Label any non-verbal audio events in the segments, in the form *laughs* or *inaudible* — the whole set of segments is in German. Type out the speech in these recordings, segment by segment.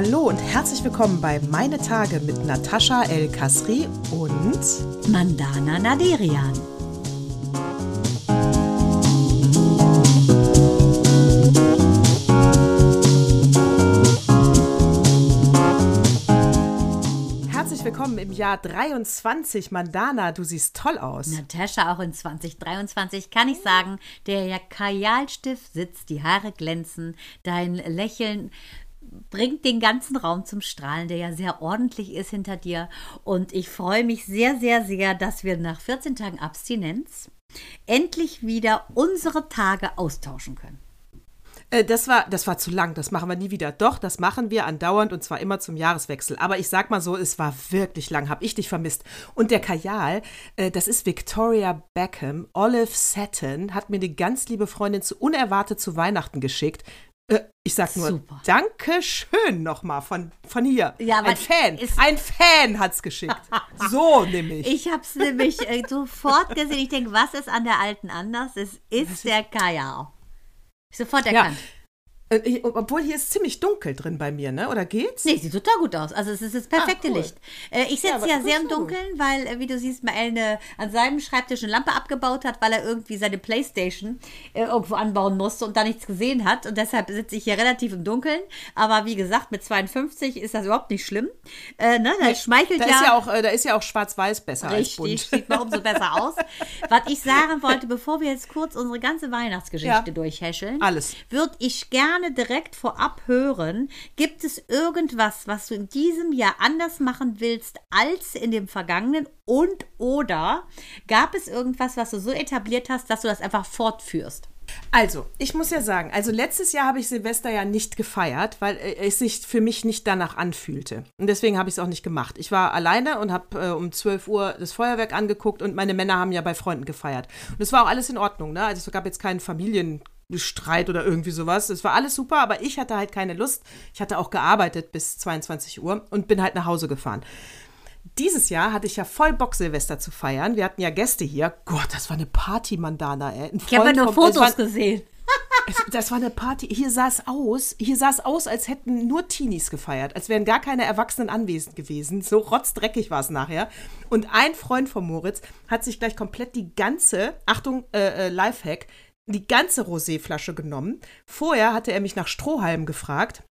Hallo und herzlich willkommen bei Meine Tage mit Natascha El Kasri und Mandana Naderian. Herzlich willkommen im Jahr 23. Mandana, du siehst toll aus. Natascha, auch in 2023 kann ich sagen, der Kajalstift sitzt, die Haare glänzen, dein Lächeln bringt den ganzen Raum zum Strahlen, der ja sehr ordentlich ist hinter dir. Und ich freue mich sehr, sehr, sehr, dass wir nach 14 Tagen Abstinenz endlich wieder unsere Tage austauschen können. Äh, das war, das war zu lang, das machen wir nie wieder. Doch, das machen wir andauernd und zwar immer zum Jahreswechsel. Aber ich sag mal so, es war wirklich lang, hab ich dich vermisst. Und der Kajal, äh, das ist Victoria Beckham. Olive Satin hat mir eine ganz liebe Freundin zu unerwartet zu Weihnachten geschickt. Äh, ich sag nur, Super. danke schön nochmal von, von hier. Ja, ein Fan, ein Fan hat's geschickt. *laughs* so nämlich. Ich habe es nämlich äh, sofort gesehen. Ich denke, was ist an der alten anders? Es ist der Kajal. Sofort ja. erkannt. Äh, ich- Obwohl hier ist ziemlich dunkel drin bei mir, ne? Oder geht's? Nee, sieht total gut aus. Also es ist das perfekte Ah, cool. Licht. Äh, ich Ja, sitze ja, guck sehr im. Dunkeln, weil, äh, wie du siehst, Mael eine, an seinem Schreibtisch eine Lampe abgebaut hat, weil er irgendwie seine Playstation äh, irgendwo anbauen musste und da nichts gesehen hat. Und deshalb sitze ich hier relativ im Dunkeln. Aber wie gesagt, mit 52 ist das überhaupt nicht schlimm. Äh, ne, da schmeichelt Da ja. ist ja auch, äh, da ist ja auch schwarz-weiß besser als Richtig, bunt. sieht mal umso besser aus. *laughs* Was ich sagen wollte, bevor wir jetzt kurz unsere ganze Weihnachtsgeschichte Ja. durchhäscheln, Alles. würde ich gerne direkt vorab hören, gibt es irgendwas, was du in diesem Jahr anders machen willst als in dem vergangenen und oder gab es irgendwas, was du so etabliert hast, dass du das einfach fortführst? Also, ich muss ja sagen, also letztes Jahr habe ich Silvester ja nicht gefeiert, weil äh, es sich für mich nicht danach anfühlte. Und deswegen habe ich es auch nicht gemacht. Ich war alleine und habe äh, um 12 Uhr das Feuerwerk angeguckt und meine Männer haben ja bei Freunden gefeiert. Und es war auch alles in Ordnung, ne? Also es gab jetzt keinen Familienstreit oder irgendwie sowas. Es war alles super, aber ich hatte halt keine Lust. Ich hatte auch gearbeitet bis 22 Uhr und bin halt nach Hause gefahren. Dieses Jahr hatte ich ja voll Bock, Silvester zu feiern. Wir hatten ja Gäste hier. Gott, das war eine Party, Mandana, ey. Ich habe ja Freund nur Fotos war- gesehen. *laughs* es- Das war eine Party. Hier sah es aus. Hier sah es aus, als hätten nur Teenies gefeiert, als wären gar keine Erwachsenen anwesend gewesen. So rotzdreckig war es nachher. Und ein Freund von Moritz hat sich gleich komplett die ganze, Achtung, äh, äh, Lifehack, die ganze Roséflasche genommen. Vorher hatte er mich nach Strohhalm gefragt.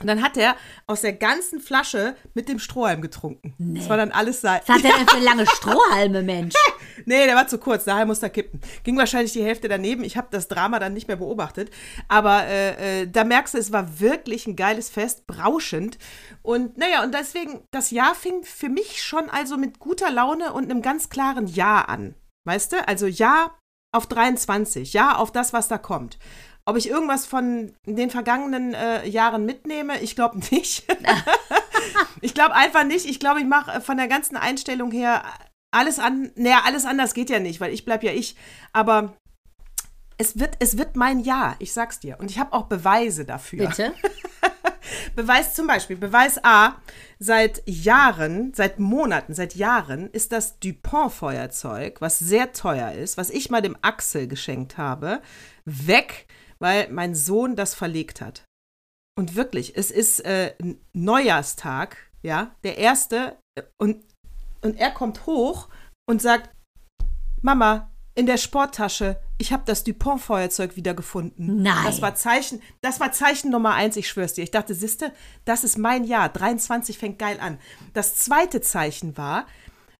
Und dann hat er aus der ganzen Flasche mit dem Strohhalm getrunken. Das war dann alles sein. Was hat der denn für lange *laughs* Strohhalme, Mensch? *laughs* Nee, der war zu kurz, daher musste er kippen. Ging wahrscheinlich die Hälfte daneben. Ich habe das Drama dann nicht mehr beobachtet. Aber äh, äh, da merkst du, es war wirklich ein geiles Fest, berauschend. Und naja, und deswegen, das Jahr fing für mich schon also mit guter Laune und einem ganz klaren Ja an. Weißt du? Also Ja auf 23, Ja auf das, was da kommt. Ob ich irgendwas von den vergangenen äh, Jahren mitnehme, ich glaube *laughs* nicht. *laughs* ich glaube einfach nicht. Ich glaube, ich mache äh, von der ganzen Einstellung her alles an. Naja, alles anders geht ja nicht, weil ich bleib ja ich. Aber es wird, es wird mein Jahr, ich sag's dir. Und ich habe auch Beweise dafür. Bitte? *laughs* Beweis zum Beispiel, Beweis A, seit Jahren, seit Monaten, seit Jahren ist das Dupont-Feuerzeug, was sehr teuer ist, was ich mal dem Axel geschenkt habe, weg, weil mein Sohn das verlegt hat. Und wirklich, es ist äh, Neujahrstag, ja, der erste, äh, und, und er kommt hoch und sagt, Mama, in der Sporttasche, ich habe das Dupont-Feuerzeug wiedergefunden. Nein. Das war Zeichen, das war Zeichen Nummer eins, ich schwör's dir. Ich dachte, siehste, das ist mein Jahr. 23 fängt geil an. Das zweite Zeichen war,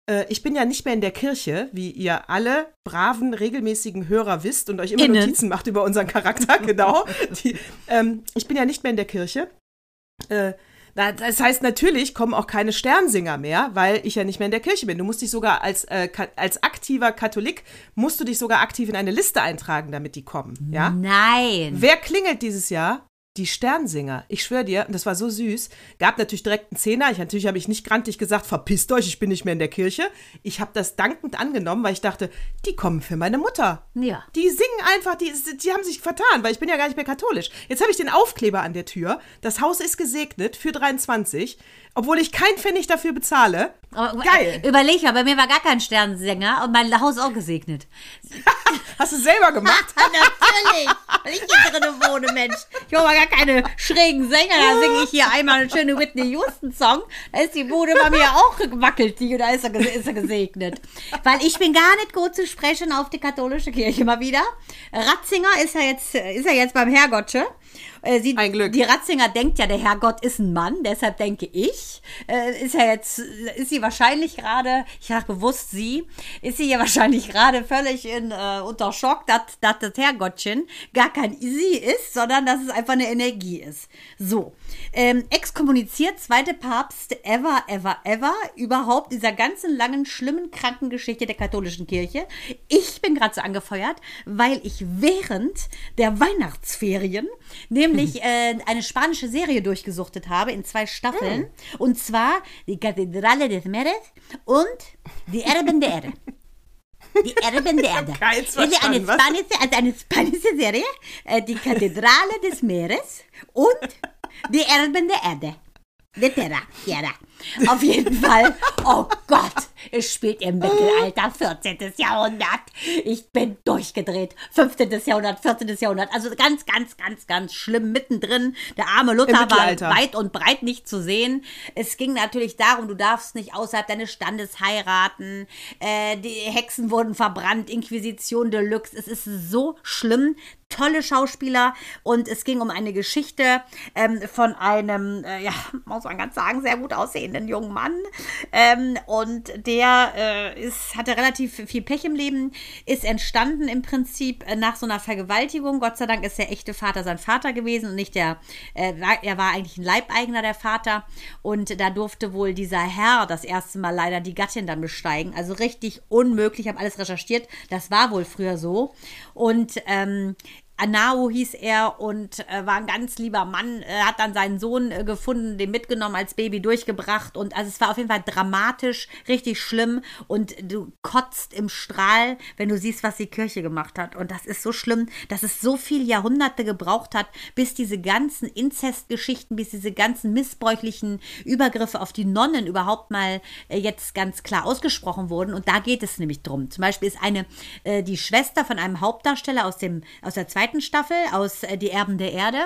äh, ich bin ja nicht mehr in der Kirche, wie ihr alle braven, regelmäßigen Hörer wisst und euch immer Innen. Notizen macht über unseren Charakter, *laughs* genau. Die, ähm, ich bin ja nicht mehr in der Kirche. Äh, das heißt, natürlich kommen auch keine Sternsinger mehr, weil ich ja nicht mehr in der Kirche bin. Du musst dich sogar als, äh, als aktiver Katholik, musst du dich sogar aktiv in eine Liste eintragen, damit die kommen. Ja? Nein. Wer klingelt dieses Jahr? Die Sternsinger. Ich schwöre dir, und das war so süß. Gab natürlich direkt einen Zehner. Ich, natürlich habe ich nicht grantig gesagt, verpisst euch, ich bin nicht mehr in der Kirche. Ich habe das dankend angenommen, weil ich dachte, die kommen für meine Mutter. Ja. Die singen einfach, die, die haben sich vertan, weil ich bin ja gar nicht mehr katholisch. Jetzt habe ich den Aufkleber an der Tür. Das Haus ist gesegnet für 23, obwohl ich keinen Pfennig dafür bezahle. Aber, Geil. äh, Überleg mal, bei mir war gar kein Sternensänger und mein Haus auch gesegnet. *laughs* Hast du selber gemacht? *laughs* Natürlich, weil ich hier drin wohne, Mensch. Ich mal gar keine schrägen Sänger. Da singe ich hier einmal einen schönen Whitney Houston-Song. Da ist die Bude bei mir auch gewackelt, die, da ist er, ist er gesegnet. Weil ich bin gar nicht gut zu sprechen auf die katholische Kirche mal wieder. Ratzinger ist ja jetzt, ist ja jetzt beim Herrgottsche. Äh, sie, Ein Glück. Die Ratzinger denkt ja, der Herrgott ist ein Mann, deshalb denke ich, äh, ist ja jetzt, ist sie wahrscheinlich gerade, ich sage bewusst sie, ist sie ja *laughs* wahrscheinlich gerade völlig in, äh, unter Schock, dass, dass das Herrgottchen gar kein sie ist, sondern dass es einfach eine Energie ist. So, ähm, exkommuniziert, zweite Papst ever, ever, ever, überhaupt dieser ganzen langen, schlimmen, kranken Geschichte der katholischen Kirche. Ich bin gerade so angefeuert, weil ich während der Weihnachtsferien nämlich *laughs* äh, eine spanische Serie durchgesuchtet habe in zwei Staffeln. Und zwar die Kathedrale des Meeres und die Erben der Erde. Die Erben der Erde. ist eine spanische, also eine spanische Serie, äh, die Kathedrale des Meeres und die Erben der Erde. De Terra, Tierra. Auf jeden Fall. Oh Gott, es spielt im Mittelalter, 14. Jahrhundert. Ich bin durchgedreht. 15. Jahrhundert, 14. Jahrhundert. Also ganz, ganz, ganz, ganz schlimm mittendrin. Der arme Luther war weit und breit nicht zu sehen. Es ging natürlich darum, du darfst nicht außerhalb deines Standes heiraten. Äh, die Hexen wurden verbrannt, Inquisition Deluxe. Es ist so schlimm. Tolle Schauspieler und es ging um eine Geschichte ähm, von einem, äh, ja, muss man ganz sagen, sehr gut aussehenden jungen Mann. Ähm, und der äh, ist, hatte relativ viel Pech im Leben, ist entstanden im Prinzip äh, nach so einer Vergewaltigung. Gott sei Dank ist der echte Vater sein Vater gewesen und nicht der, äh, er war eigentlich ein Leibeigener, der Vater. Und da durfte wohl dieser Herr das erste Mal leider die Gattin dann besteigen. Also richtig unmöglich, ich habe alles recherchiert. Das war wohl früher so. Und ähm, Anao hieß er und äh, war ein ganz lieber Mann, äh, hat dann seinen Sohn äh, gefunden, den mitgenommen als Baby durchgebracht und also es war auf jeden Fall dramatisch, richtig schlimm und du kotzt im Strahl, wenn du siehst, was die Kirche gemacht hat. Und das ist so schlimm, dass es so viele Jahrhunderte gebraucht hat, bis diese ganzen Inzestgeschichten, bis diese ganzen missbräuchlichen Übergriffe auf die Nonnen überhaupt mal äh, jetzt ganz klar ausgesprochen wurden. Und da geht es nämlich drum. Zum Beispiel ist eine, äh, die Schwester von einem Hauptdarsteller aus, dem, aus der zweiten Staffel, aus äh, Die Erben der Erde,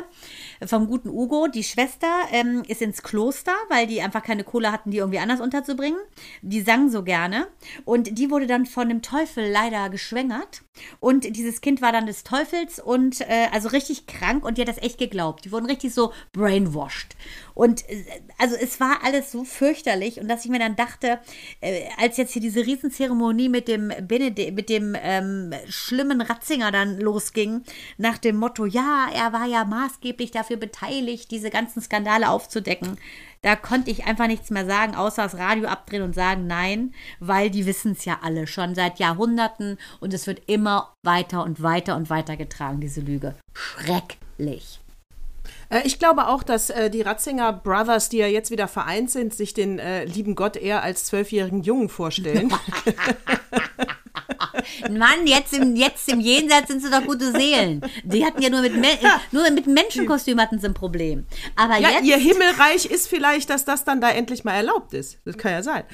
vom guten Ugo. Die Schwester ähm, ist ins Kloster, weil die einfach keine Kohle hatten, die irgendwie anders unterzubringen. Die sang so gerne und die wurde dann von dem Teufel leider geschwängert und dieses Kind war dann des Teufels und äh, also richtig krank und die hat das echt geglaubt. Die wurden richtig so brainwashed. Und äh, also es war alles so fürchterlich und dass ich mir dann dachte, äh, als jetzt hier diese Riesenzeremonie mit dem Benedikt, mit dem ähm, schlimmen Ratzinger dann losging, nach dem Motto, ja, er war ja maßgeblich dafür beteiligt, diese ganzen Skandale aufzudecken. Da konnte ich einfach nichts mehr sagen, außer das Radio abdrehen und sagen, nein, weil die wissen es ja alle schon seit Jahrhunderten und es wird immer weiter und weiter und weiter getragen, diese Lüge. Schrecklich. Äh, Ich glaube auch, dass äh, die Ratzinger Brothers, die ja jetzt wieder vereint sind, sich den äh, lieben Gott eher als zwölfjährigen Jungen vorstellen. *laughs* *laughs* Mann, jetzt im, jetzt im Jenseits sind sie doch gute Seelen. Die hatten ja nur mit, nur mit Menschenkostüm hatten sie ein Problem. Aber ja, jetzt. ihr Himmelreich ist vielleicht, dass das dann da endlich mal erlaubt ist. Das kann ja sein,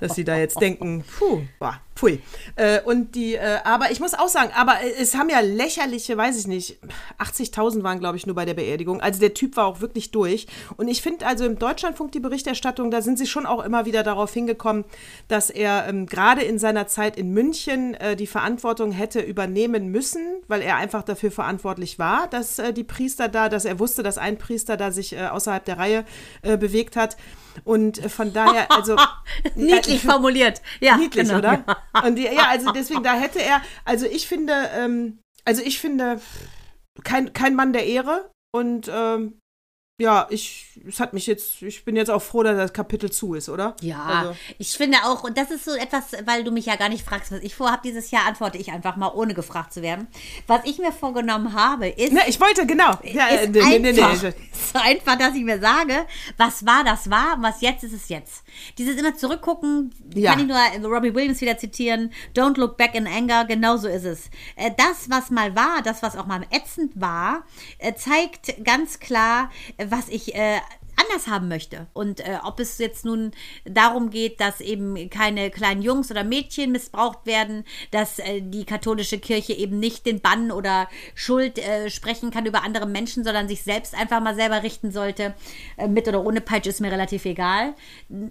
dass sie da jetzt denken, puh, boah, pfui. Äh, und die, äh, aber ich muss auch sagen, aber äh, es haben ja lächerliche, weiß ich nicht, 80.000 waren, glaube ich, nur bei der Beerdigung. Also der Typ war auch wirklich durch. Und ich finde also im Deutschlandfunk die Berichterstattung, da sind sie schon auch immer wieder darauf hingekommen, dass er ähm, gerade in seiner Zeit in München äh, die Verantwortung hätte übernehmen müssen, weil er einfach dafür verantwortlich war, dass äh, die Priester da, dass er wusste, dass ein Priester da sich äh, außerhalb der Reihe bewegt hat. Und äh, von daher, also. *laughs* Niedlich formuliert. Ja, Niedlich, genau. oder? *laughs* Und die, ja, also deswegen, da hätte er, also ich finde, ähm, also ich finde, kein, kein Mann der Ehre und ähm, ja, ich, es hat mich jetzt, ich bin jetzt auch froh, dass das Kapitel zu ist, oder? Ja, Also, ich finde auch, und das ist so etwas, weil du mich ja gar nicht fragst, was ich vorhabe dieses Jahr, antworte ich einfach mal, ohne gefragt zu werden. Was ich mir vorgenommen habe, ist, ne, ich wollte, genau. Ja, äh, ist nee, nee, einfach, so einfach, dass ich mir sage, was war, das war, und was jetzt ist es jetzt. Dieses immer zurückgucken, Ja. kann ich nur Robbie Williams wieder zitieren, don't look back in anger, genau so ist es. Äh, Das, was mal war, das, was auch mal ätzend war, äh, zeigt ganz klar, äh, was ich äh, anders haben möchte. Und äh, ob es jetzt nun darum geht, dass eben keine kleinen Jungs oder Mädchen missbraucht werden, dass äh, die katholische Kirche eben nicht den Bann oder Schuld äh, sprechen kann über andere Menschen, sondern sich selbst einfach mal selber richten sollte. Äh, mit oder ohne Peitsche ist mir relativ egal.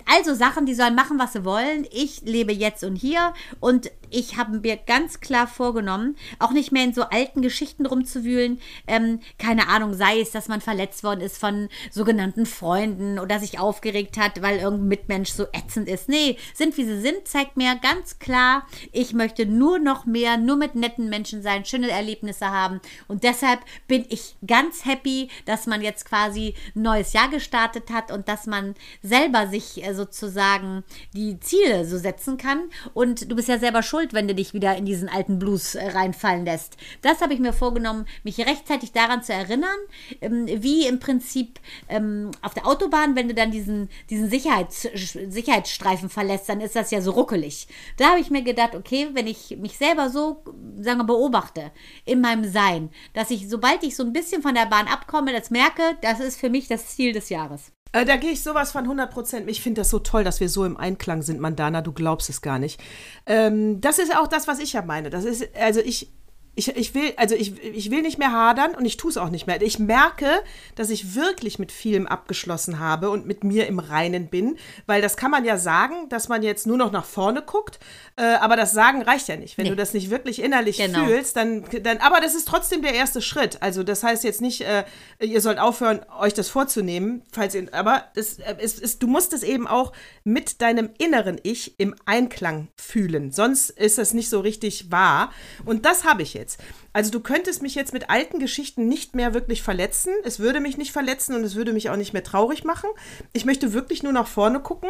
Also Sachen, die sollen machen, was sie wollen. Ich lebe jetzt und hier und ich habe mir ganz klar vorgenommen, auch nicht mehr in so alten Geschichten rumzuwühlen. Ähm, keine Ahnung, sei es, dass man verletzt worden ist von sogenannten Freunden oder sich aufgeregt hat, weil irgendein Mitmensch so ätzend ist. Nee, sind wie sie sind, zeigt mir ganz klar, ich möchte nur noch mehr, nur mit netten Menschen sein, schöne Erlebnisse haben. Und deshalb bin ich ganz happy, dass man jetzt quasi ein neues Jahr gestartet hat und dass man selber sich äh, sozusagen die Ziele so setzen kann. Und du bist ja selber schuld, wenn du dich wieder in diesen alten Blues äh, reinfallen lässt. Das habe ich mir vorgenommen, mich rechtzeitig daran zu erinnern, ähm, wie im Prinzip ähm, auf der Autobahn, wenn du dann diesen, diesen Sicherheits, Sicherheitsstreifen verlässt, dann ist das ja so ruckelig. Da habe ich mir gedacht, okay, wenn ich mich selber so, sagen wir, beobachte in meinem Sein, dass ich, sobald ich so ein bisschen von der Bahn abkomme, das merke, das ist für mich das Ziel des Jahres. Äh, da gehe ich sowas von 100 Prozent. Ich finde das so toll, dass wir so im Einklang sind, Mandana. Du glaubst es gar nicht. Ähm, das ist auch das, was ich ja meine. Das ist, also ich, ich, ich will, also ich, ich will nicht mehr hadern und ich tue es auch nicht mehr. Ich merke, dass ich wirklich mit vielem abgeschlossen habe und mit mir im Reinen bin, weil das kann man ja sagen, dass man jetzt nur noch nach vorne guckt, äh, aber das Sagen reicht ja nicht. Wenn nee. du das nicht wirklich innerlich genau. fühlst, dann, dann, aber das ist trotzdem der erste Schritt. Also das heißt jetzt nicht, äh, ihr sollt aufhören, euch das vorzunehmen, falls ihr, aber es, es, es, du musst es eben auch mit deinem inneren Ich im Einklang fühlen. Sonst ist das nicht so richtig wahr. Und das habe ich jetzt jetzt. Also du könntest mich jetzt mit alten Geschichten nicht mehr wirklich verletzen. Es würde mich nicht verletzen und es würde mich auch nicht mehr traurig machen. Ich möchte wirklich nur nach vorne gucken.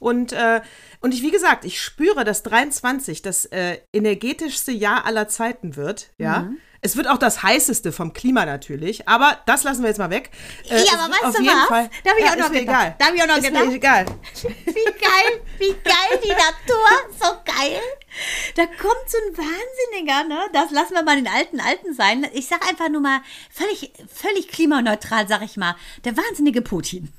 Und, äh, und ich, wie gesagt, ich spüre, dass 23 das äh, energetischste Jahr aller Zeiten wird. Ja. Mhm. Es wird auch das heißeste vom Klima natürlich, aber das lassen wir jetzt mal weg. Äh, ja, aber weißt du was? Fall, da habe ich ja, auch noch gedacht. Da habe ich auch noch ist gedacht. Mir egal. Wie geil, wie geil die Natur, so geil. Da kommt so ein Wahnsinniger, ne? Das lassen wir mal den alten Alten sein. Ich sag einfach nur mal völlig völlig klimaneutral, sag ich mal. Der wahnsinnige Putin.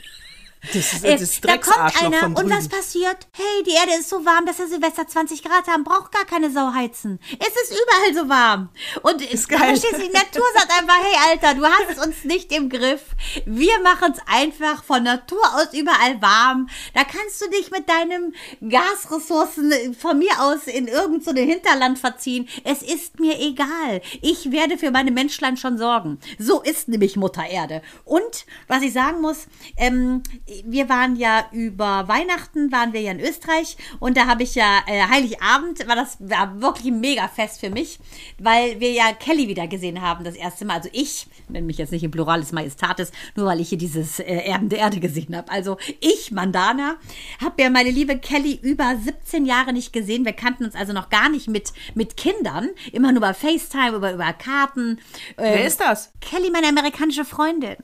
Das ist, das ist da kommt einer und was passiert? Hey, die Erde ist so warm, dass wir Silvester 20 Grad haben, braucht gar keine Sau heizen. Es ist überall so warm. Und ist geil. die Natur sagt einfach, hey Alter, du hast es uns nicht im Griff. Wir machen es einfach von Natur aus überall warm. Da kannst du dich mit deinen Gasressourcen von mir aus in irgendein so Hinterland verziehen. Es ist mir egal. Ich werde für meine Menschlein schon sorgen. So ist nämlich Mutter Erde. Und was ich sagen muss, ähm, wir waren ja über Weihnachten, waren wir ja in Österreich und da habe ich ja äh, Heiligabend, war das war wirklich ein mega Fest für mich, weil wir ja Kelly wieder gesehen haben das erste Mal. Also ich, nenne mich jetzt nicht im Pluralis Majestatis, nur weil ich hier dieses äh, Erben der Erde gesehen habe. Also ich, Mandana, habe ja meine liebe Kelly über 17 Jahre nicht gesehen. Wir kannten uns also noch gar nicht mit, mit Kindern, immer nur über FaceTime, über, über Karten. Ähm, Wer ist das? Kelly, meine amerikanische Freundin.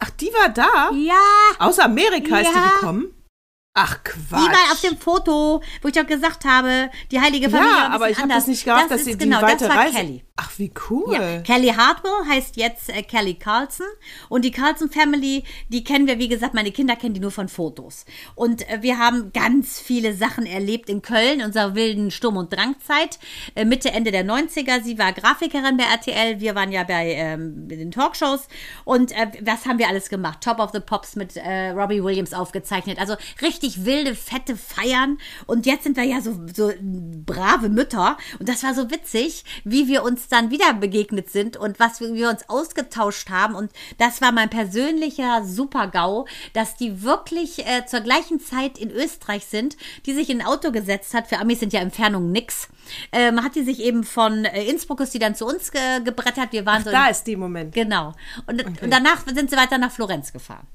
Ach, die war da? Ja. Aus Amerika ja. ist die gekommen? Ach Quatsch. Die war auf dem Foto, wo ich auch gesagt habe, die heilige Familie. Ja, aber ich habe das nicht gehabt, das dass sie genau, die weite das war Reise. Kelly. Ach, wie cool. Ja. Kelly Hartwell heißt jetzt äh, Kelly Carlson. Und die Carlson Family, die kennen wir, wie gesagt, meine Kinder kennen die nur von Fotos. Und äh, wir haben ganz viele Sachen erlebt in Köln, unserer wilden Sturm- und Drangzeit. Äh, Mitte, Ende der 90er. Sie war Grafikerin bei RTL. Wir waren ja bei ähm, den Talkshows. Und äh, was haben wir alles gemacht? Top of the Pops mit äh, Robbie Williams aufgezeichnet. Also richtig wilde, fette Feiern. Und jetzt sind wir ja so, so brave Mütter. Und das war so witzig, wie wir uns dann wieder begegnet sind und was wir, wir uns ausgetauscht haben. Und das war mein persönlicher Super-GAU, dass die wirklich äh, zur gleichen Zeit in Österreich sind, die sich in ein Auto gesetzt hat. Für Amis sind ja Entfernungen nix. Ähm, hat die sich eben von äh, Innsbruck ist die dann zu uns ge gebrettert. Wir waren Ach, so. Da ist die Moment. Genau. Und, okay. und danach sind sie weiter nach Florenz gefahren.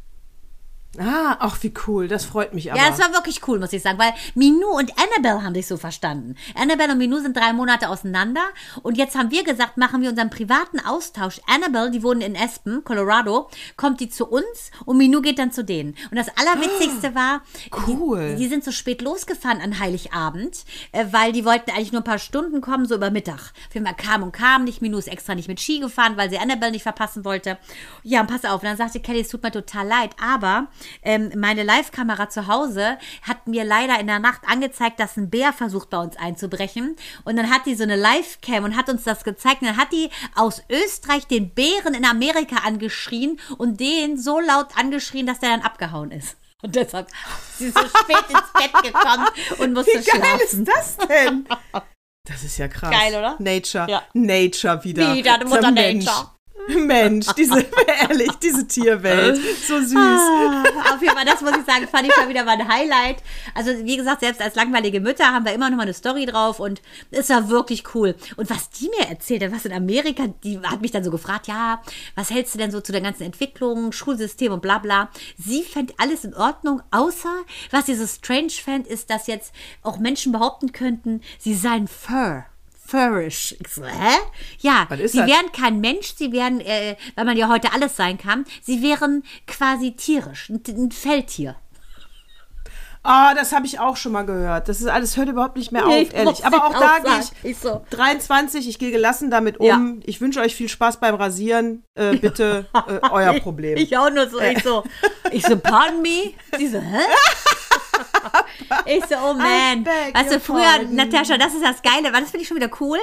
Ah, ach, wie cool. Das freut mich aber. Ja, es war wirklich cool, muss ich sagen, weil Minou und Annabelle haben sich so verstanden. Annabelle und Minou sind drei Monate auseinander und jetzt haben wir gesagt, machen wir unseren privaten Austausch. Annabelle, die wohnen in Aspen, Colorado, kommt die zu uns und Minou geht dann zu denen. Und das Allerwitzigste war, Cool. die, die sind so spät losgefahren an Heiligabend, äh, weil die wollten eigentlich nur ein paar Stunden kommen, so über Mittag. Für mal kam und kam nicht. Minou ist extra nicht mit Ski gefahren, weil sie Annabelle nicht verpassen wollte. Ja, und pass auf. Und dann sagte Kelly, es tut mir total leid, aber ähm, meine Live-Kamera zu Hause hat mir leider in der Nacht angezeigt, dass ein Bär versucht bei uns einzubrechen. Und dann hat die so eine Live-Cam und hat uns das gezeigt. Und dann hat die aus Österreich den Bären in Amerika angeschrien und den so laut angeschrien, dass der dann abgehauen ist. Und deshalb ist sie so spät ins Bett gekommen und musste Wie geil schlafen. ist das denn? *laughs* Das ist ja krass. Geil, oder? Nature. Ja. Nature wieder. Wieder, Der Mutter. Nature. *laughs* Mensch, diese, *laughs* ehrlich, diese Tierwelt. So süß. Ah, auf jeden Fall, das muss ich sagen, fand ich mal wieder mal ein Highlight. Also, wie gesagt, selbst als langweilige Mütter haben wir immer noch mal eine Story drauf und es war wirklich cool. Und was die mir erzählt hat, was in Amerika, die hat mich dann so gefragt, ja, was hältst du denn so zu der ganzen Entwicklung, Schulsystem und bla bla. Sie fand alles in Ordnung, außer, was sie so strange fand, ist, dass jetzt auch Menschen behaupten könnten, sie seien Fur. Furrish. Ich so, hä? Ja, sie das? wären kein Mensch, sie wären, äh, weil man ja heute alles sein kann, sie wären quasi tierisch, ein, ein Feldtier. Ah, das habe ich auch schon mal gehört. Das ist alles hört überhaupt nicht mehr auf, Ich muss ehrlich. Aber ich auch da gehe ich Ich so. 23, ich gehe gelassen damit um. Ja. Ich wünsche euch viel Spaß beim Rasieren. Äh, bitte äh, *laughs* euer Problem. Ich auch nur so, ich so, ich so, pardon me? Sie so, hä? *laughs* Ich so, oh man. Weißt du, früher. Natascha, das ist das Geile, weil das finde ich schon wieder cool.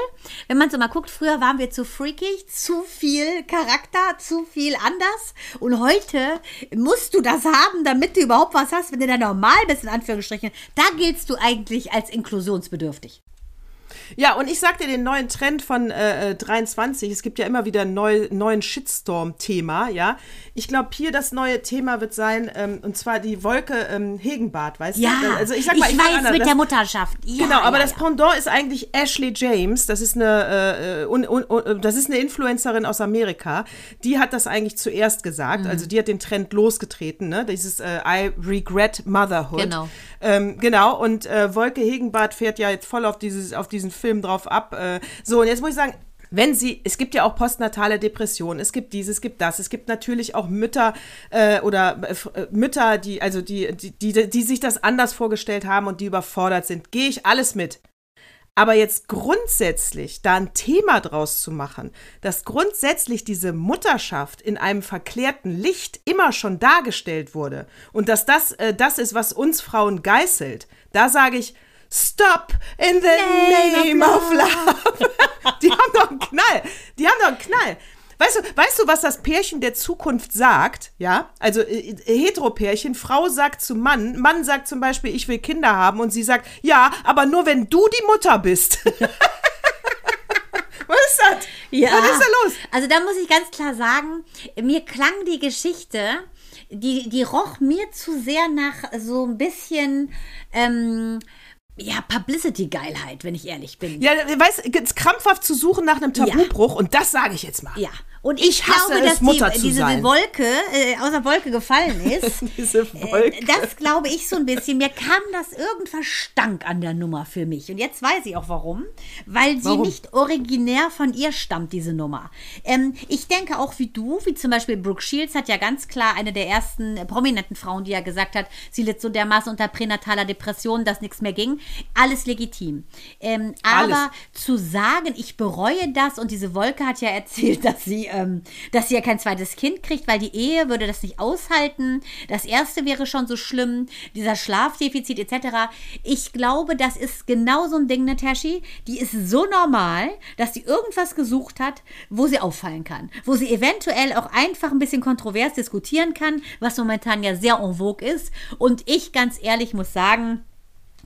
Wenn man so mal guckt, früher waren wir zu freakig, zu viel Charakter, zu viel anders. Und heute musst du das haben, damit du überhaupt was hast, wenn du da normal bist, in Anführungsstrichen. Da giltst du eigentlich als inklusionsbedürftig. Ja, und ich sag dir den neuen Trend von äh, äh, 23. Es gibt ja immer wieder einen neu, neuen Shitstorm-Thema, ja. Ich glaube, hier das neue Thema wird sein, ähm, und zwar die Wolke ähm, Hegenbart, weißt Ja, du? Also ich sag mal, ich, fang weiß an, mit das, der Mutterschaft. Ja, Genau, aber ja, das. Pendant ist eigentlich Ashley James. Das ist eine, äh, un, un, un, das ist eine Influencerin aus Amerika. Die hat das eigentlich zuerst Mhm. gesagt. Also die hat den Trend losgetreten. Ne? Dieses äh, I regret motherhood. Genau. Ähm, genau. Und äh, Wolke Hegenbart fährt ja jetzt voll auf dieses, auf diesen Film drauf ab. Äh, so und jetzt muss ich sagen. Wenn sie, es gibt ja auch postnatale Depressionen, es gibt dieses, es gibt das, es gibt natürlich auch Mütter äh, oder äh, äh, Mütter, die, also die, die, die, die sich das anders vorgestellt haben und die überfordert sind. Gehe ich alles mit. Aber jetzt grundsätzlich da ein Thema draus zu machen, dass grundsätzlich diese Mutterschaft in einem verklärten Licht immer schon dargestellt wurde und dass das äh, das ist, was uns Frauen geißelt, da sage ich, Stop in the name, of love. *laughs* Die haben doch einen Knall. Die haben doch einen Knall. Weißt du, weißt du, was das Pärchen der Zukunft sagt? Ja, also äh, äh, Heteropärchen, Frau sagt zu Mann, Mann sagt zum Beispiel, ich will Kinder haben und sie sagt, ja, aber nur wenn du die Mutter bist. *laughs* was ist das? Ja. Was ist da los? Also da muss ich ganz klar sagen, mir klang die Geschichte, die, die roch mir zu sehr nach so ein bisschen, ähm, ja, Publicity-Geilheit, wenn ich ehrlich bin. Ja, weißt, krampfhaft zu suchen nach einem Tabubruch und das sage ich jetzt mal. Ja. Und ich, Ich glaube, es, dass Mutter die, zu diese sein. Wolke äh, aus der Wolke gefallen *laughs* ist. Diese Wolke. Äh, Das glaube ich so ein bisschen. Mir kam das irgendwas stank an der Nummer für mich. Und jetzt weiß ich auch warum. Weil sie Warum? nicht originär von ihr stammt, diese Nummer. Ähm, ich denke auch wie du, wie zum Beispiel Brooke Shields hat ja ganz klar eine der ersten äh, prominenten Frauen, die ja gesagt hat, sie litt so dermaßen unter pränataler Depression, dass nichts mehr ging. Alles legitim. Ähm, Alles. aber zu sagen, ich bereue das und diese Wolke hat ja erzählt, *laughs* dass sie, ähm, dass sie ja kein zweites Kind kriegt, weil die Ehe würde das nicht aushalten. Das erste wäre schon so schlimm, dieser Schlafdefizit etc. Ich glaube, das ist genau so ein Ding, Nataschi. Die ist so normal, dass sie irgendwas gesucht hat, wo sie auffallen kann. Wo sie eventuell auch einfach ein bisschen kontrovers diskutieren kann, was momentan ja sehr en vogue ist. Und ich ganz ehrlich muss sagen,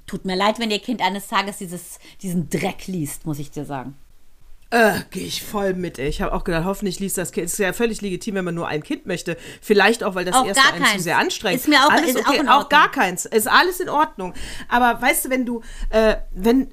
Tut mir leid, wenn ihr Kind eines Tages dieses, diesen Dreck liest, muss ich dir sagen. Äh, gehe ich voll mit. Ey. Ich habe auch gedacht, hoffentlich liest das Kind. Es ist ja völlig legitim, wenn man nur ein Kind möchte. Vielleicht auch, weil das Auch erste einen zu sehr anstrengt. Ist mir auch- alles ist auch okay. auch Ordnung. gar keins. Ist alles in Ordnung. Aber weißt du, wenn du, äh, wenn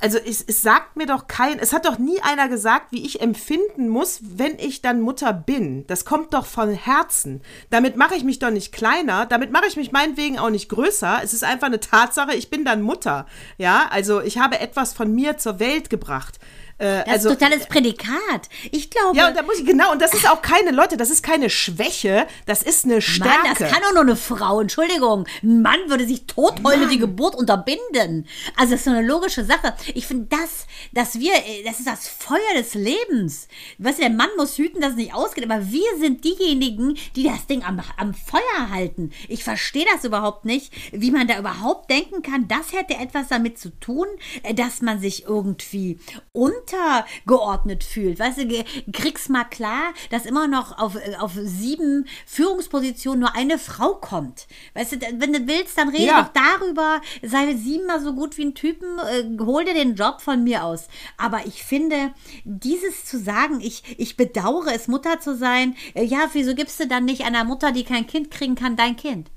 also es, es sagt mir doch kein, es hat doch nie einer gesagt, wie ich empfinden muss, wenn ich dann Mutter bin. Das kommt doch von Herzen. Damit mache ich mich doch nicht kleiner, damit mache ich mich meinetwegen auch nicht größer. Es ist einfach eine Tatsache, ich bin dann Mutter. Ja, also ich habe etwas von mir zur Welt gebracht. Äh, das also, ist totales Prädikat. Ich glaube. Ja, und da muss ich, genau, und das ist auch keine, Leute, das ist keine Schwäche, das ist eine Stärke. Mann, das kann doch nur eine Frau, Entschuldigung. Ein Mann würde sich totheulen die Geburt unterbinden. Also, das ist so eine logische Sache. Ich finde, das, dass wir, das ist das Feuer des Lebens. Weißt du, der Mann muss hüten, dass es nicht ausgeht, aber wir sind diejenigen, die das Ding am, am Feuer halten. Ich verstehe das überhaupt nicht, wie man da überhaupt denken kann, das hätte etwas damit zu tun, äh, dass man sich irgendwie unter untergeordnet fühlt. Weißt du, kriegst mal klar, dass immer noch auf, auf sieben Führungspositionen nur eine Frau kommt. Weißt du, wenn du willst, dann rede ja. doch darüber, sei siebenmal so gut wie ein Typen, äh, hol dir den Job von mir aus. Aber ich finde, dieses zu sagen, ich, ich bedauere es, Mutter zu sein, äh, ja, wieso gibst du dann nicht einer Mutter, die kein Kind kriegen kann, dein Kind?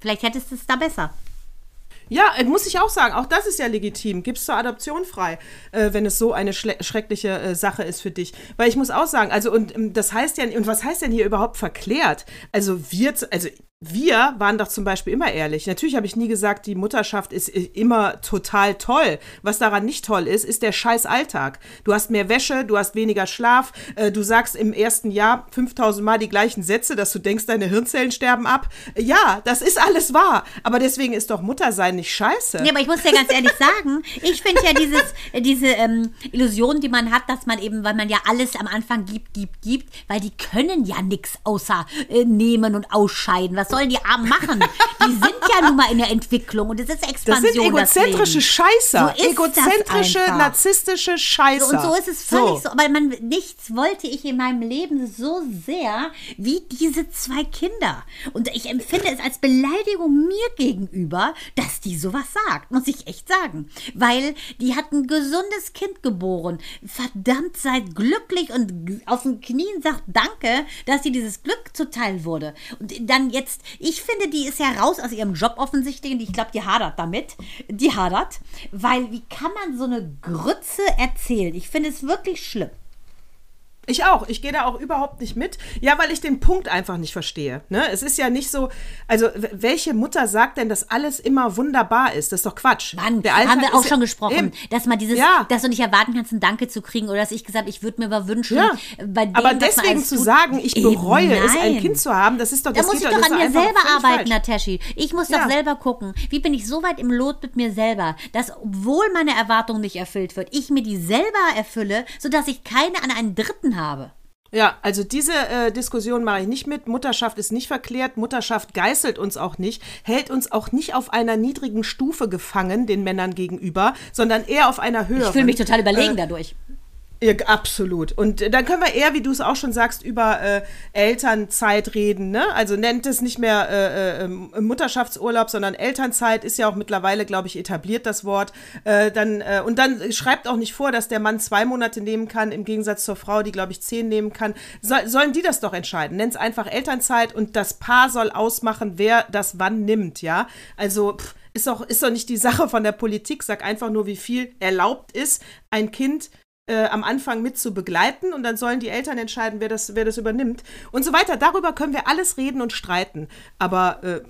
Vielleicht hättest du es da besser. Ja, äh, muss ich auch sagen, auch das ist ja legitim. Gib's zur Adoption frei, äh, wenn es so eine schreckliche äh, Sache ist für dich. Weil ich muss auch sagen, also und ähm, das heißt ja, und was heißt denn hier überhaupt verklärt? Also wir, also wir waren doch zum Beispiel immer ehrlich. Natürlich habe ich nie gesagt, die Mutterschaft ist immer total toll. Was daran nicht toll ist, ist der scheiß Alltag. Du hast mehr Wäsche, du hast weniger Schlaf, äh, du sagst im ersten Jahr 5000 Mal die gleichen Sätze, dass du denkst, deine Hirnzellen sterben ab. Ja, das ist alles wahr. Aber deswegen ist doch Muttersein nicht scheiße. Ja, aber ich muss dir ganz ehrlich sagen, ich finde ja dieses, äh, diese ähm, Illusion, die man hat, dass man eben, weil man ja alles am Anfang gibt, gibt, gibt, weil die können ja nichts außer äh, nehmen und ausscheiden. Was sollen die Armen machen? Die sind ja nun mal in der Entwicklung und es ist Expansion. Das sind egozentrische Scheißer. So egozentrische, narzisstische Scheißer. So, und so ist es völlig so. so. Aber man, nichts wollte ich in meinem Leben so sehr wie diese zwei Kinder. Und ich empfinde es als Beleidigung mir gegenüber, dass die sowas sagt, muss ich echt sagen. Weil die hat ein gesundes Kind geboren. Verdammt, seid glücklich und auf den Knien sagt Danke, dass sie dieses Glück zuteil wurde. Und dann jetzt ich finde, die ist ja raus aus ihrem Job offensichtlich und ich glaube, die hadert damit. Die hadert, weil wie kann man so eine Grütze erzählen? Ich finde es wirklich schlimm. Ich auch. Ich gehe da auch überhaupt nicht mit. Ja, weil ich den Punkt einfach nicht verstehe. Ne? Es ist ja nicht so, also welche Mutter sagt denn, dass alles immer wunderbar ist? Das ist doch Quatsch. Mann, Der haben wir auch schon gesprochen, eben. dass man dieses, ja. dass du nicht erwarten kannst, ein Danke zu kriegen oder dass ich gesagt, ich würde mir aber wünschen, ja. bei dem, Aber deswegen zu tut, sagen, ich bereue es, ein Kind zu haben, das ist doch, das da muss ich doch, doch an mir selber arbeiten, Nateshi. Ich muss ja. doch selber gucken, wie bin ich so weit im Lot mit mir selber, dass obwohl meine Erwartung nicht erfüllt wird, ich mir die selber erfülle, sodass ich keine an einen Dritten habe. Ja, also diese äh, Diskussion mache ich nicht mit. Mutterschaft ist nicht verklärt. Mutterschaft geißelt uns auch nicht, hält uns auch nicht auf einer niedrigen Stufe gefangen, den Männern gegenüber, sondern eher auf einer höheren. Ich fühle mich total überlegen äh, dadurch. Ja, absolut. Und dann können wir eher, wie du es auch schon sagst, über äh, Elternzeit reden. Ne? Also nennt es nicht mehr äh, äh, Mutterschaftsurlaub, sondern Elternzeit ist ja auch mittlerweile, glaube ich, etabliert das Wort. Äh, dann, äh, und dann schreibt auch nicht vor, dass der Mann zwei Monate nehmen kann, im Gegensatz zur Frau, die, glaube ich, zehn nehmen kann. So, sollen die das doch entscheiden? Nennt es einfach Elternzeit und das Paar soll ausmachen, wer das wann nimmt, ja? Also pff, ist doch, ist doch nicht die Sache von der Politik. Sag einfach nur, wie viel erlaubt ist, ein Kind äh, am Anfang mit zu begleiten und dann sollen die Eltern entscheiden, wer das, wer das übernimmt und so weiter. Darüber können wir alles reden und streiten. Aber äh,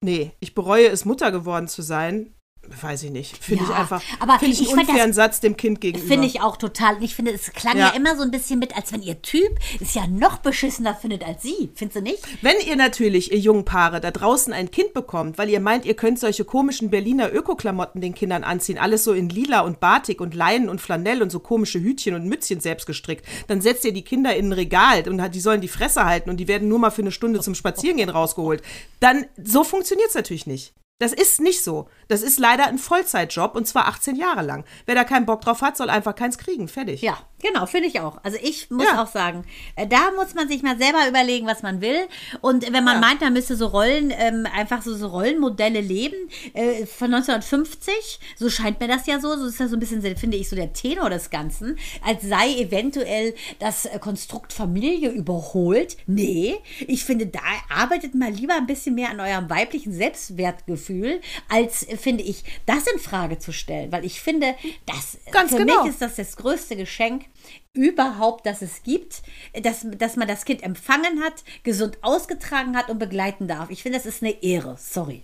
nee, ich bereue es, Mutter geworden zu sein weiß ich nicht. Finde ja, ich einfach aber find ich, ich einen unfairen das, Satz dem Kind gegenüber. Finde ich auch total. Ich finde, es klang ja. ja. immer so ein bisschen mit, als wenn ihr Typ es ja noch beschissener findet als sie. Findest du nicht? Wenn ihr natürlich, ihr jungen Paare, da draußen ein Kind bekommt, weil ihr meint, ihr könnt solche komischen Berliner Ökoklamotten den Kindern anziehen, alles so in lila und Batik und Leinen und Flanell und so komische Hütchen und Mützchen selbst gestrickt, dann setzt ihr die Kinder in ein Regal und die sollen die Fresse halten und die werden nur mal für eine Stunde zum Spazierengehen rausgeholt. Dann, so funktioniert es natürlich nicht. Das ist nicht so. Das ist leider ein Vollzeitjob und zwar 18 Jahre lang. Wer da keinen Bock drauf hat, soll einfach keins kriegen. Fertig. Ja, genau, finde ich auch. Also ich muss ja. auch sagen, äh, da muss man sich mal selber überlegen, was man will. Und wenn man ja. meint, man müsste so Rollen, ähm, einfach so, so Rollenmodelle leben äh, von 1950, so scheint mir das ja so, so ist das so ein bisschen, finde ich, so der Tenor des Ganzen, als sei eventuell das Konstrukt Familie überholt. Nee, ich finde, da arbeitet mal lieber ein bisschen mehr an eurem weiblichen Selbstwertgefühl Gefühl, als finde ich, das in Frage zu stellen, weil ich finde, das Ganz für genau. mich ist das das größte Geschenk überhaupt, das es gibt, dass, dass man das Kind empfangen hat, gesund ausgetragen hat und begleiten darf. Ich finde, das ist eine Ehre. Sorry.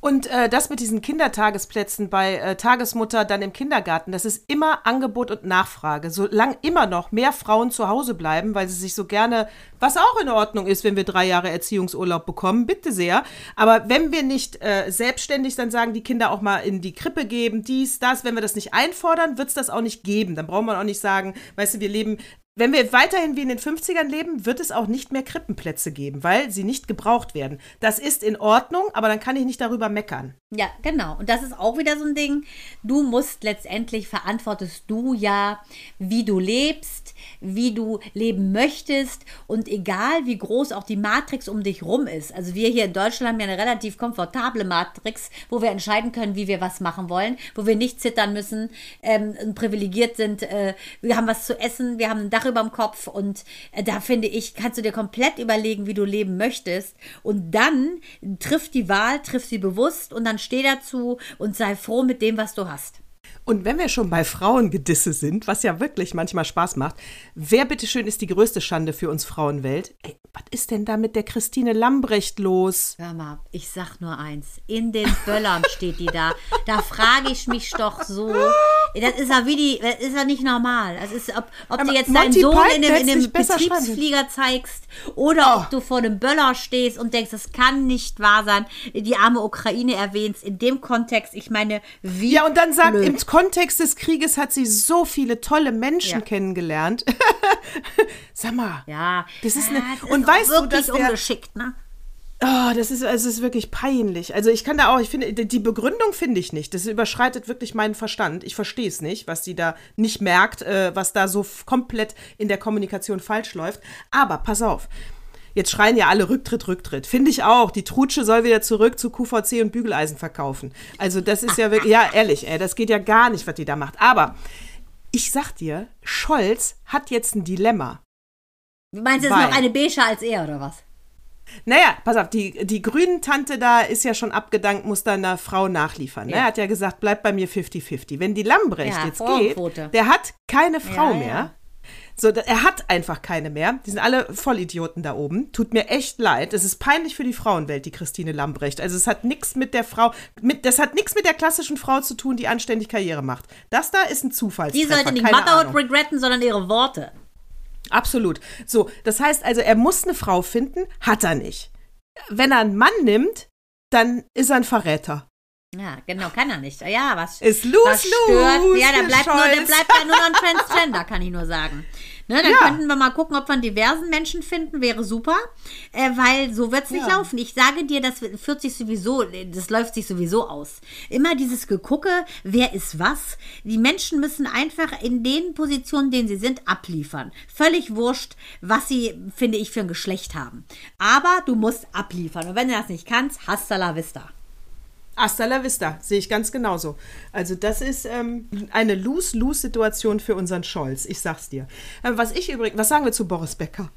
Und äh, das mit diesen Kindertagesplätzen bei äh, Tagesmutter dann im Kindergarten, das ist immer Angebot und Nachfrage. Solange immer noch mehr Frauen zu Hause bleiben, weil sie sich so gerne, was auch in Ordnung ist, wenn wir drei Jahre Erziehungsurlaub bekommen, bitte sehr. Aber wenn wir nicht äh, selbstständig dann sagen, die Kinder auch mal in die Krippe geben, dies, das, wenn wir das nicht einfordern, wird es das auch nicht geben. Dann braucht man auch nicht sagen, weißt du, wir leben wenn wir weiterhin wie in den 50ern leben, wird es auch nicht mehr Krippenplätze geben, weil sie nicht gebraucht werden. Das ist in Ordnung, aber dann kann ich nicht darüber meckern. Ja, genau. Und das ist auch wieder so ein Ding. Du musst letztendlich verantwortest du ja, wie du lebst, wie du leben möchtest und egal wie groß auch die Matrix um dich rum ist. Also wir hier in Deutschland haben ja eine relativ komfortable Matrix, wo wir entscheiden können, wie wir was machen wollen, wo wir nicht zittern müssen, ähm, privilegiert sind. Äh, wir haben was zu essen, wir haben ein Dach über dem Kopf und äh, da finde ich, kannst du dir komplett überlegen, wie du leben möchtest und dann triff die Wahl, triff sie bewusst und dann steh dazu und sei froh mit dem, was du hast. Und wenn wir schon bei Frauengedisse sind, was ja wirklich manchmal Spaß macht, wer bitteschön ist die größte Schande für uns Frauenwelt? Ey, was ist denn da mit der Christine Lambrecht los? Hör mal, ich sag nur eins. In den Böllern steht die da. Da frage ich mich doch so. Das ist ja wie die, das ist ja nicht normal. Das ist, ob, ob du jetzt deinen Monty Sohn in dem, in dem schreiben Betriebsflieger zeigst oder Oh. ob du vor dem Böller stehst und denkst, das kann nicht wahr sein. Die arme Ukraine erwähnst. In dem Kontext, ich meine, wie. Ja, und dann sagt, blöd. im Kontext des Krieges hat sie so viele tolle Menschen Ja. kennengelernt. *laughs* Sag mal. Ja, Das ist ja, eine- das und ist weißt du, dass wirklich der- ungeschickt, ne? Oh, das ist, es ist wirklich peinlich. Also ich kann da auch, ich finde, die Begründung finde ich nicht. Das überschreitet wirklich meinen Verstand. Ich verstehe es nicht, was die da nicht merkt, äh, was da so komplett in der Kommunikation falsch läuft. Aber pass auf. Jetzt schreien ja alle Rücktritt, Rücktritt. Finde ich auch. Die Trutsche soll wieder zurück zu QVC und Bügeleisen verkaufen. Also das ist ja wirklich, ja ehrlich, ey, das geht ja gar nicht, was die da macht. Aber ich sag dir, Scholz hat jetzt ein Dilemma. Meinst du, es ist noch eine Beige als er oder was? Naja, pass auf, die, die grünen Tante da ist ja schon abgedankt, muss da einer Frau nachliefern. Ne? Ja. Er hat ja gesagt, bleib bei mir 50-50. Wenn die Lambrecht Ja, jetzt geht, der hat keine Frau Ja, mehr. So, er hat einfach keine mehr. Die sind alle Vollidioten da oben. Tut mir echt leid. Es ist peinlich für die Frauenwelt, die Christine Lambrecht. Also es hat nichts mit der Frau, mit, das hat nichts mit der klassischen Frau zu tun, die anständig Karriere macht. Das da ist ein Zufallstreffer. Die sollte nicht Motherhood regretten, sondern ihre Worte. Absolut. So, das heißt also, er muss eine Frau finden, hat er nicht. Wenn er einen Mann nimmt, dann ist er ein Verräter. Ja, genau, kann er nicht. Ja, was, Ist lose, was stört. lose Ja, da bleibt, nur, da Scholz. bleibt ja nur noch ein Transgender, kann ich nur sagen. Ne, dann Ja. könnten wir mal gucken, ob wir einen diversen Menschen finden, wäre super, äh, weil so wird es nicht Ja. laufen. Ich sage dir, das führt sich sowieso, das läuft sich sowieso aus. Immer dieses Gegucke, wer ist was. Die Menschen müssen einfach in den Positionen, denen sie sind, abliefern. Völlig wurscht, was sie, finde ich, für ein Geschlecht haben. Aber du musst abliefern. Und wenn du das nicht kannst, hasta la vista. Hasta la vista, sehe ich ganz genauso. Also das ist ähm, eine Lose-Lose-Situation für unseren Scholz, ich sag's dir. Äh, was ich übrigens, was sagen wir zu Boris Becker?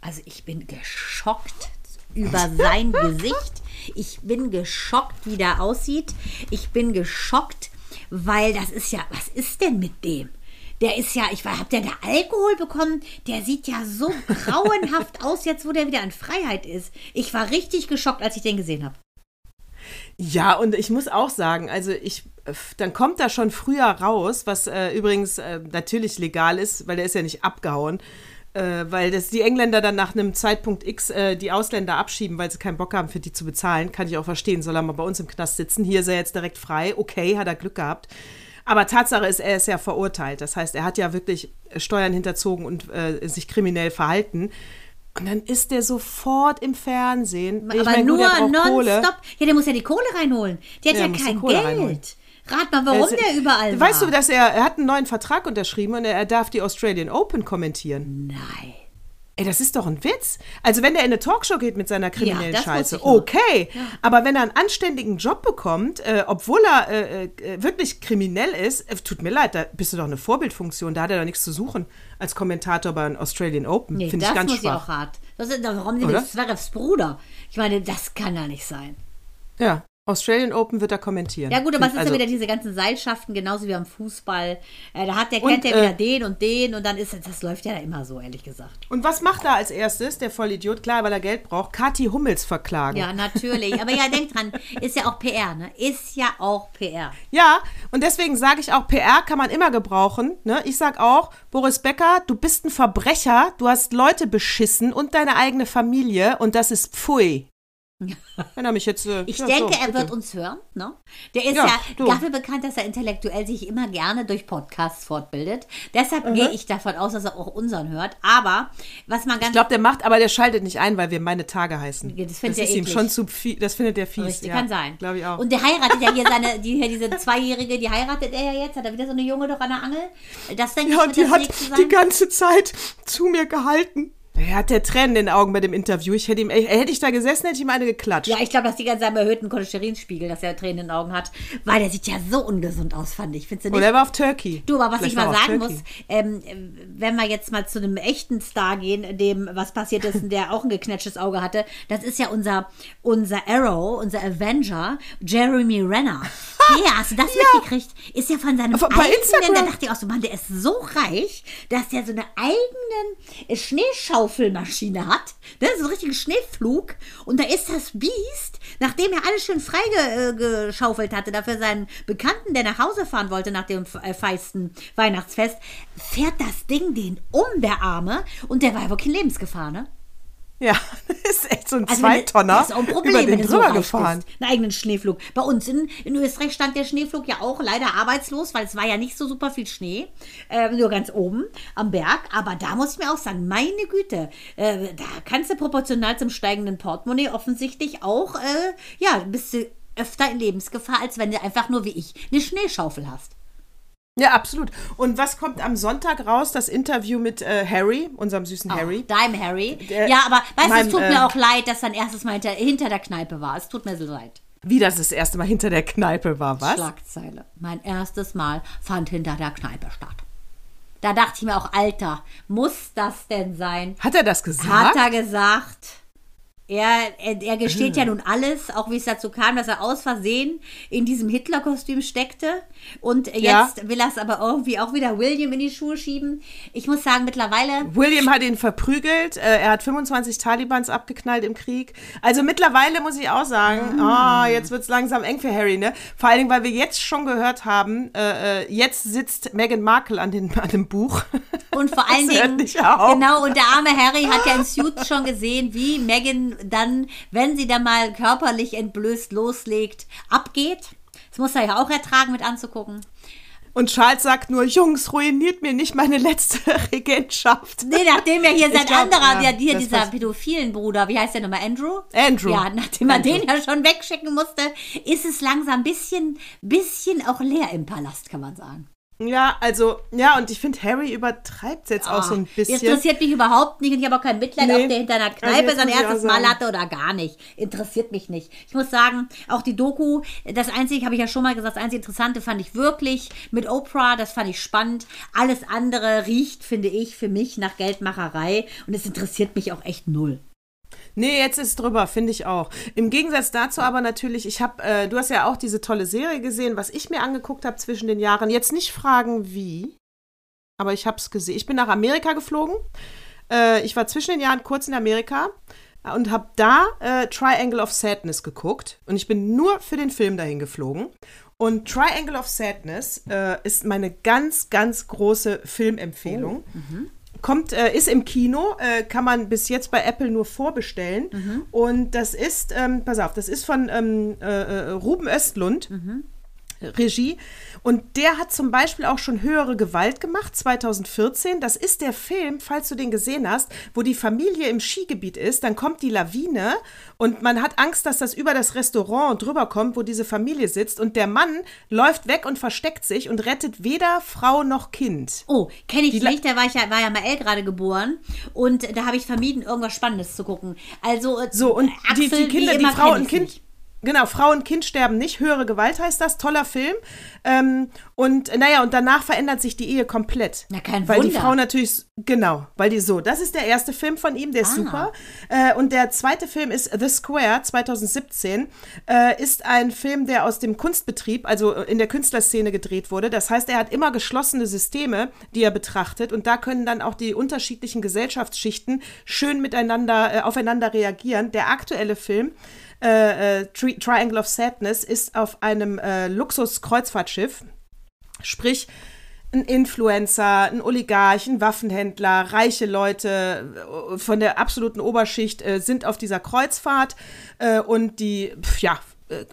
Also ich bin geschockt über sein *laughs* Gesicht. Ich bin geschockt, wie der aussieht. Ich bin geschockt, weil das ist ja, was ist denn mit dem? Der ist ja, ich habt ihr da Alkohol bekommen? Der sieht ja so *laughs* grauenhaft aus, jetzt wo der wieder in Freiheit ist. Ich war richtig geschockt, als ich den gesehen habe. Ja, und ich muss auch sagen, also ich, äh, dann kommt da schon früher raus, was äh, übrigens äh, natürlich legal ist, weil der ist ja nicht abgehauen, äh, weil das die Engländer dann nach einem Zeitpunkt X äh, die Ausländer abschieben, weil sie keinen Bock haben, für die zu bezahlen. Kann ich auch verstehen, soll er mal bei uns im Knast sitzen. Hier ist er jetzt direkt frei. Okay, hat er Glück gehabt. Aber Tatsache ist, er ist ja verurteilt. Das heißt, er hat ja wirklich Steuern hinterzogen und äh, sich kriminell verhalten. Und dann ist der sofort im Fernsehen. Ich Aber mein, gut, nur nonstop. Ja, der muss ja die Kohle reinholen. Der hat Ja, ja, kein Geld. reinholen. Rat mal, warum Also, der überall war. Weißt du, dass er, er hat einen neuen Vertrag unterschrieben und er, er darf die Australian Open kommentieren. Nein. Ey, das ist doch ein Witz. Also wenn er in eine Talkshow geht mit seiner kriminellen wusste Scheiße, okay. Aber wenn er einen anständigen Job bekommt, äh, obwohl er äh, äh, wirklich kriminell ist, äh, tut mir leid, da bist du doch eine Vorbildfunktion. Da hat er doch nichts zu suchen als Kommentator bei den Australian Open. Nee, Finde das ich ganz muss schwach. auch hart. Das ist, warum denn Zverevs Bruder? Ich meine, das kann ja nicht sein. Ja. Australian Open wird er kommentieren. Ja gut, aber es ist also, ja wieder diese ganzen Seilschaften, genauso wie am Fußball. Äh, da hat der, Und, kennt der wieder äh, den und den und dann ist es- das läuft ja immer so, ehrlich gesagt. Und was macht er als erstes, der Vollidiot? Klar, weil er Geld braucht. Kathi Hummels verklagen. Ja, natürlich. Aber ja, denk dran, ist ja auch PR, ne? Ist ja auch PR. Ja, und deswegen sage ich auch, PR kann man immer gebrauchen. Ne? Ich sag auch, Boris Becker, du bist ein Verbrecher, du hast Leute beschissen und deine eigene Familie und das ist Pfui. *laughs* Wenn er mich jetzt. Äh, Ich ja, denke, so, er wird uns hören. Ne? Der ist Ja, ja, dafür bekannt, dass er intellektuell sich immer gerne durch Podcasts fortbildet. Deshalb gehe ich davon aus, dass er auch unseren hört. Aber was man ganz Ich glaube, der macht, aber der schaltet nicht ein, weil wir meine Tage heißen. Ja, das findet er ist ihm eklig. schon zu viel. Das findet er fies. Richtig, ja. kann sein. Glaube ich auch. Und der heiratet ja hier *laughs* seine, die, hier diese Zweijährige, die heiratet er ja jetzt. Hat er wieder so eine Junge doch an der Angel? Das denke ja, ich, und wird die das hat die ganze Zeit zu mir gehalten. Er hat der Tränen in den Augen bei dem Interview. Ich hätte ihm, hätte ich da gesessen, hätte ich ihm eine geklatscht. Ja, ich glaube, dass die ganze am erhöhten Cholesterinspiegel, dass er Tränen in den Augen hat. Weil der sieht ja so ungesund aus, fand ich. Findest du nicht? Oder er war auf Turkey. Du, aber was Vielleicht ich mal sagen muss, ähm, wenn wir jetzt mal zu einem echten Star gehen, dem was passiert ist, *laughs* der auch ein geknetschtes Auge hatte, das ist ja unser, unser Arrow, unser Avenger, Jeremy Renner. *laughs* Ja, hast du das mitgekriegt? Ist ja von seinem Auf- bei eigenen, Instagram. da dachte ich auch so, Mann, der ist so reich, dass der so eine eigene Schneeschaufelmaschine hat. Das ist so ein richtiger Schneeflug. Und da ist das Biest, nachdem er alles schön freigeschaufelt hatte, dafür seinen Bekannten, der nach Hause fahren wollte nach dem äh, feisten Weihnachtsfest, fährt das Ding den um, der Arme. Und der war wirklich in Lebensgefahr, ne? Ja, *laughs* das ist echt so ein Also Zweitonner Das ist auch ein Problem, über wenn den du so drüber reich gefahren. Bist. Einen eigenen Schneeflug. Bei uns in, in Österreich stand der Schneeflug ja auch leider arbeitslos, weil es war ja nicht so super viel Schnee. Äh, nur ganz oben am Berg. Aber da muss ich mir auch sagen, meine Güte, äh, da kannst du proportional zum steigenden Portemonnaie offensichtlich auch, äh, ja, bist du öfter in Lebensgefahr, als wenn du einfach nur wie ich eine Schneeschaufel hast. Ja, absolut. Und was kommt am Sonntag raus? Das Interview mit äh, Harry, unserem süßen Harry. Deinem Harry. Der- ja, aber weißt du, meinem, es tut äh, mir auch leid, dass dein erstes Mal hinter, hinter der Kneipe war. Es tut mir so leid. Wie das das erste Mal hinter der Kneipe war, was? Schlagzeile. Mein erstes Mal fand hinter der Kneipe statt. Da dachte ich mir auch, Alter, muss das denn sein? Hat er das gesagt? Hat er gesagt. Er, er, er gesteht Hm. ja nun alles, auch wie es dazu kam, dass er aus Versehen in diesem Hitler-Kostüm steckte. Und jetzt Ja. will er es aber irgendwie auch wieder William in die Schuhe schieben. Ich muss sagen, mittlerweile William hat ihn verprügelt. Äh, er hat 25 Talibans abgeknallt im Krieg. Also mittlerweile muss ich auch sagen, Ah. ah, jetzt wird es langsam eng für Harry, ne? Vor allen Dingen, weil wir jetzt schon gehört haben, äh, äh, jetzt sitzt Meghan Markle an, den, an dem Buch. *laughs* Und vor allen Das hört Dingen, nicht auf. genau, und der arme Harry hat ja in Suits schon gesehen, wie Meghan dann, wenn sie dann mal körperlich entblößt loslegt, abgeht. Muss er ja auch ertragen mit anzugucken. Und Charles sagt nur, Jungs, ruiniert mir nicht meine letzte *laughs* Regentschaft. Nee, nachdem ja hier sein glaub, anderer, ja, hier dieser passt. pädophilen Bruder, wie heißt der nochmal, Andrew? Andrew. Ja, nachdem er Andrew. den ja schon wegschicken musste, ist es langsam ein bisschen, bisschen auch leer im Palast, kann man sagen. Ja, also, ja, und ich finde, Harry übertreibt jetzt auch so ein Ah, bisschen. Interessiert mich überhaupt nicht und ich habe auch kein Mitleid, Nee. ob der hinter einer Also Kneipe jetzt sein erstes Mal hatte oder gar nicht. Interessiert mich nicht. Ich muss sagen, auch die Doku, das einzige, habe ich ja schon mal gesagt, das einzige Interessante fand ich wirklich mit Oprah, das fand ich spannend. Alles andere riecht, finde ich, für mich nach Geldmacherei und es interessiert mich auch echt null. Nee, jetzt ist drüber, finde ich auch. Im Gegensatz dazu aber natürlich, ich habe, äh, du hast ja auch diese tolle Serie gesehen, was ich mir angeguckt habe zwischen den Jahren. Jetzt nicht fragen, wie, aber ich habe es gesehen. Ich bin nach Amerika geflogen. Äh, ich war zwischen den Jahren kurz in Amerika und habe da äh, Triangle of Sadness geguckt. Und ich bin nur für den Film dahin geflogen. Und Triangle of Sadness äh, ist meine ganz, ganz große Filmempfehlung. Kommt, äh, ist im Kino, äh, kann man bis jetzt bei Apple nur vorbestellen. Und das ist, ähm, pass auf, das ist von ähm, äh, äh, Ruben Östlund. Regie. Und der hat zum Beispiel auch schon höhere Gewalt gemacht, 2014. Das ist der Film, falls du den gesehen hast, wo die Familie im Skigebiet ist. Dann kommt die Lawine und man hat Angst, dass das über das Restaurant drüber kommt, wo diese Familie sitzt. Und der Mann läuft weg und versteckt sich und rettet weder Frau noch Kind. Oh, kenne ich Die nicht, da war ich ja, war ja Mael gerade geboren und da habe ich vermieden, irgendwas Spannendes zu gucken. Also, äh, So, und die- die Axel, wie Kinder, die Frau und Kind- nicht. Genau, Frau und Kind sterben nicht. Höhere Gewalt heißt das. Toller Film. Ähm, und naja, und danach verändert sich die Ehe komplett. Na, kein Weil die Wunder. Frau natürlich, genau, weil die so. Das ist der erste Film von ihm, der ist Ah. super. Äh, und der zweite Film ist The Square 2017. Äh, ist ein Film, der aus dem Kunstbetrieb, also in der Künstlerszene gedreht wurde. Das heißt, er hat immer geschlossene Systeme, die er betrachtet. Und da können dann auch die unterschiedlichen Gesellschaftsschichten schön miteinander, äh, aufeinander reagieren. Der aktuelle Film äh, äh, Tri Triangle of Sadness ist auf einem äh, Luxus-Kreuzfahrtschiff. Sprich, ein Influencer, ein Oligarch, ein Waffenhändler, reiche Leute äh, von der absoluten Oberschicht äh, sind auf dieser Kreuzfahrt äh, und die, ja, äh,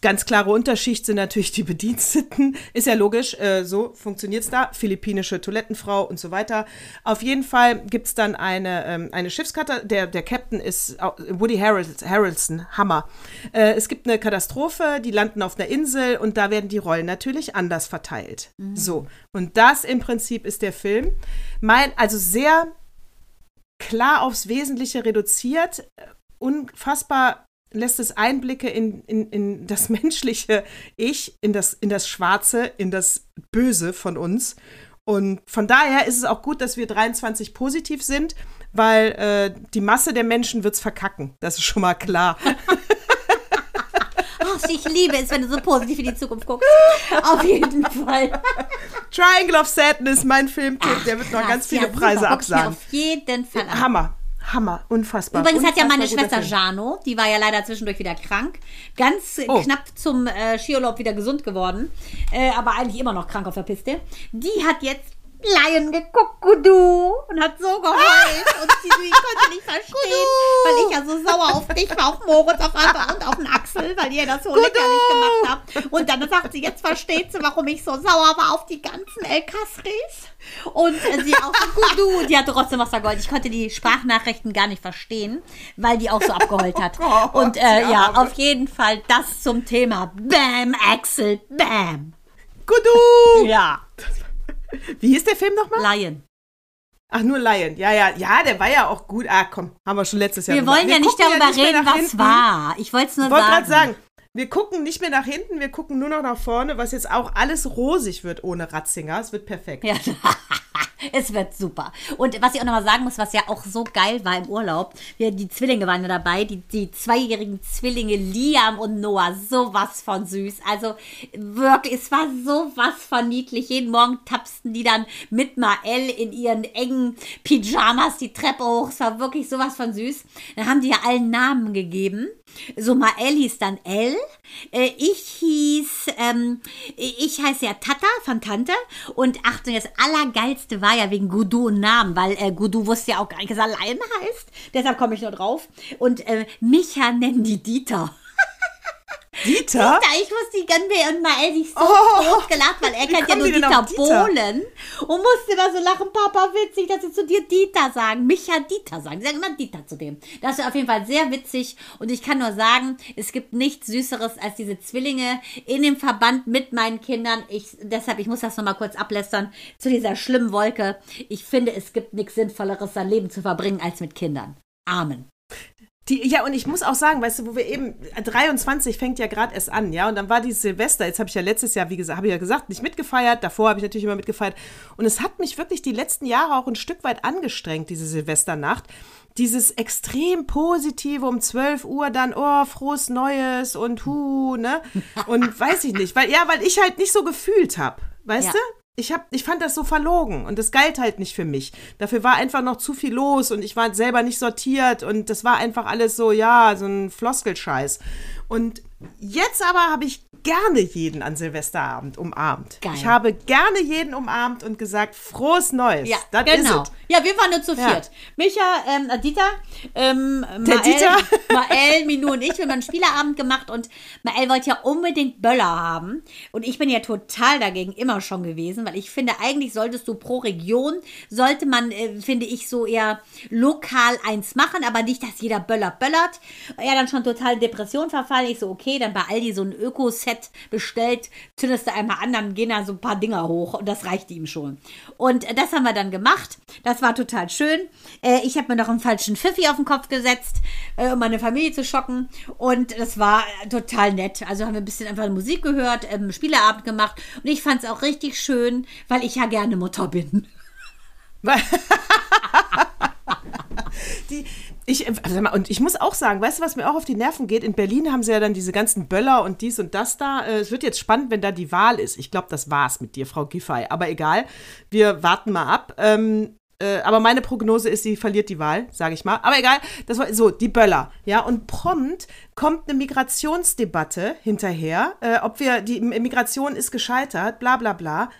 ganz klare Unterschicht sind natürlich die Bediensteten. Ist ja logisch, äh, so funktioniert es da. Philippinische Toilettenfrau und so weiter. Auf jeden Fall gibt es dann eine, ähm, eine Schiffskarte. Der, der Captain ist Woody Harrels- Harrelson. Hammer. Äh, es gibt eine Katastrophe, die landen auf einer Insel und da werden die Rollen natürlich anders verteilt. So. Und das im Prinzip ist der Film. Mein, also sehr klar aufs Wesentliche reduziert, äh, unfassbar lässt es Einblicke in, in, in das *laughs* menschliche Ich, in das, in das Schwarze, in das Böse von uns. Und von daher ist es auch gut, dass wir 23 positiv sind, weil äh, die Masse der Menschen wird es verkacken. Das ist schon mal klar. *laughs* Ach, ich liebe es, wenn du so positiv in die Zukunft guckst. Auf jeden Fall. Triangle of Sadness, mein Filmtipp, der wird noch ganz viele ja, super, Preise mir absagen. Auf jeden Fall. Hammer, Hammer, unfassbar. Übrigens hat ja meine Unfassbar Schwester. Jano, die war ja leider zwischendurch wieder krank, ganz Oh. knapp zum äh, Skiurlaub wieder gesund geworden, äh, aber eigentlich immer noch krank auf der Piste. Die hat jetzt Lion geguckt, Gudu, und hat so geheult *laughs* und sie, konnte nicht verstehen, weil ich ja so sauer auf dich war, auf Moritz auf einmal und auf den Axel, weil ihr das so leckerlich gemacht habt. Und dann sagt sie, jetzt versteht sie, warum ich so sauer war auf die ganzen El Casris. Und sie auch so, Gudu, die hatte trotzdem Wassergold. Ich konnte die Sprachnachrichten gar nicht verstehen, weil die auch so abgeheult hat. Und äh, ja, auf jeden Fall das zum Thema. Bam, Axel, bam. Gudu! Ja, Wie hieß der Film nochmal? Lion. Ach, nur Lion. Ja, ja, ja, der war ja auch gut. Ah, komm, haben wir schon letztes Jahr Wir gemacht. wollen ja nicht darüber mehr reden, nach was hinten. war. Ich wollte es nur Ich wollte sagen. gerade sagen, wir gucken nicht mehr nach hinten, wir gucken nur noch nach vorne, was jetzt auch alles rosig wird ohne Ratzinger. Es wird perfekt. Ja, *laughs* es wird super. Und was ich auch nochmal sagen muss, was ja auch so geil war im Urlaub, wir, die Zwillinge waren ja dabei, die, die zweijährigen Zwillinge Liam und Noah, sowas von süß. Also wirklich, es war sowas von niedlich. Jeden Morgen tapsten die dann mit Mael in ihren engen Pyjamas die Treppe hoch. Es war wirklich sowas von süß. Dann haben die ja allen Namen gegeben. So, Mael hieß dann L. Äh, ich hieß, ähm, ich heiße ja Tata von Tante. Und Achtung, das Allergeilste war ja wegen Gudu und Namen, weil äh, Gudu wusste ja auch gar nicht, dass er Lion heißt. Deshalb komme ich nur drauf. Und äh, Micha nennen die Dieter. Dieter? Da, ich muss die und Mael sich so Oh. gelacht, weil er kennt ja nur Dieter, Dieter? Bohlen und musste da so lachen, Papa, witzig, dass sie zu dir Dieter sagen, Micha Dieter sagen. Die sagen immer Dieter zu dem. Das ist auf jeden Fall sehr witzig und ich kann nur sagen, es gibt nichts Süßeres als diese Zwillinge in dem Verband mit meinen Kindern. Ich, deshalb, ich muss das nochmal kurz ablästern zu dieser schlimmen Wolke. Ich finde, es gibt nichts Sinnvolleres, sein Leben zu verbringen, als mit Kindern. Amen. Die, ja, und ich muss auch sagen, weißt du, wo wir eben, 23 fängt ja gerade erst an, ja, und dann war dieses Silvester, jetzt habe ich ja letztes Jahr, wie gesagt, habe ich ja gesagt, nicht mitgefeiert, davor habe ich natürlich immer mitgefeiert und es hat mich wirklich die letzten Jahre auch ein Stück weit angestrengt, diese Silvesternacht, dieses extrem positive um 12 Uhr dann, oh, frohes Neues und hu, ne, und *laughs* weiß ich nicht, weil, ja, weil ich halt nicht so gefühlt habe, weißt Ja. du? Ich, hab, ich fand das so verlogen und das galt halt nicht für mich. Dafür war einfach noch zu viel los und ich war selber nicht sortiert und das war einfach alles so, ja, so ein Floskelscheiß. Und jetzt aber habe ich gerne jeden an Silvesterabend umarmt. Geil. Ich habe gerne jeden umarmt und gesagt, frohes Neues. Ja, das genau. Ja, wir waren nur zu Ja. viert. Micha, ähm, äh, Dieter, ähm, Der Mael, Dieter? *laughs* Mael, Minu und ich, wir haben einen Spielerabend gemacht und Mael wollte ja unbedingt Böller haben. Und ich bin ja total dagegen immer schon gewesen, weil ich finde, eigentlich solltest du pro Region, sollte man, äh, finde ich, so eher lokal eins machen, aber nicht, dass jeder Böller böllert. Er dann schon total in Depression verfallen. Ich so, okay. Okay, dann bei Aldi so ein Öko-Set bestellt, zündest du einmal an, dann gehen da so ein paar Dinger hoch und das reicht ihm schon. Und äh, das haben wir dann gemacht. Das war total schön. Äh, ich habe mir noch einen falschen Pfiffi auf den Kopf gesetzt, äh, um meine Familie zu schocken. Und das war total nett. Also haben wir ein bisschen einfach Musik gehört, ähm, Spieleabend gemacht. Und ich fand es auch richtig schön, weil ich ja gerne Mutter bin. *laughs* die, ich, also, und ich muss auch sagen, weißt du, was mir auch auf die Nerven geht? In Berlin haben sie ja dann diese ganzen Böller und dies und das da. Äh, es wird jetzt spannend, wenn da die Wahl ist. Ich glaube, das war's mit dir, Frau Giffey. Aber egal, wir warten mal ab. Ähm, äh, aber meine Prognose ist, sie verliert die Wahl, sage ich mal. Aber egal, das war so, die Böller. Ja, und prompt kommt eine Migrationsdebatte hinterher, äh, ob wir, die Migration ist gescheitert, bla bla bla.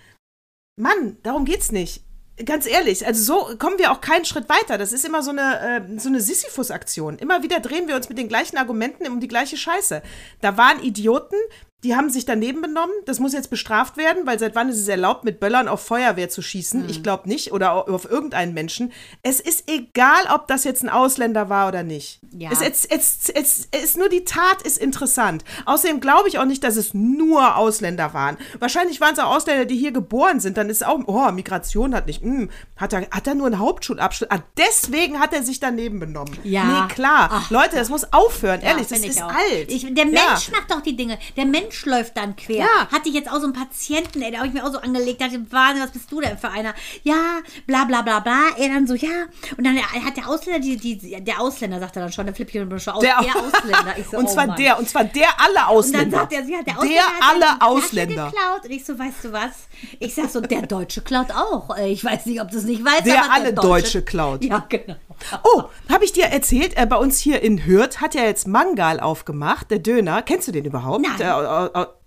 Mann, darum geht's nicht ganz ehrlich, also so kommen wir auch keinen Schritt weiter. Das ist immer so eine, äh, so eine Sisyphus-Aktion. Immer wieder drehen wir uns mit den gleichen Argumenten um die gleiche Scheiße. Da waren Idioten, die haben sich daneben benommen. Das muss jetzt bestraft werden, weil seit wann ist es erlaubt, mit Böllern auf Feuerwehr zu schießen? Mhm. Ich glaube nicht. Oder auf irgendeinen Menschen. Es ist egal, ob das jetzt ein Ausländer war oder nicht. Ja. Es, es, es, es, es, nur die Tat ist interessant. Außerdem glaube ich auch nicht, dass es nur Ausländer waren. Wahrscheinlich waren es auch Ausländer, die hier geboren sind. Dann ist auch, oh, Migration hat nicht, mh, hm, hat, er, hat er nur einen Hauptschulabschluss? Ah, deswegen hat er sich daneben benommen. Ja. Nee, klar. Ach, Leute, das muss aufhören. Ja, Ehrlich, das ist auch. alt. Ich, der Mensch ja. macht doch die Dinge. Der Mensch Mensch läuft dann quer. Ja. Hatte ich jetzt auch so einen Patienten, ey, da habe ich mir auch so angelegt, dachte, Wahnsinn, was bist du denn für einer? Ja, bla bla bla bla. Er dann so, ja. Und dann hat der Ausländer, die, die, der Ausländer, sagt er dann schon, der flippt hier schon aus, der, der Ausländer. So, *laughs* und zwar oh der, und zwar der alle Ausländer. Und dann sagt er, ja, der Ausländer der alle Ausländer. geklaut. Und ich so, weißt du was? Ich sag so, der Deutsche klaut auch. Ich weiß nicht, ob du es nicht weißt. Der aber alle der Deutsche, Deutsche klaut. Ja, genau. *laughs* Oh, habe ich dir erzählt, äh, bei uns hier in Hürth hat ja jetzt Mangal aufgemacht, der Döner. Kennst du den überhaupt? Nein. Der,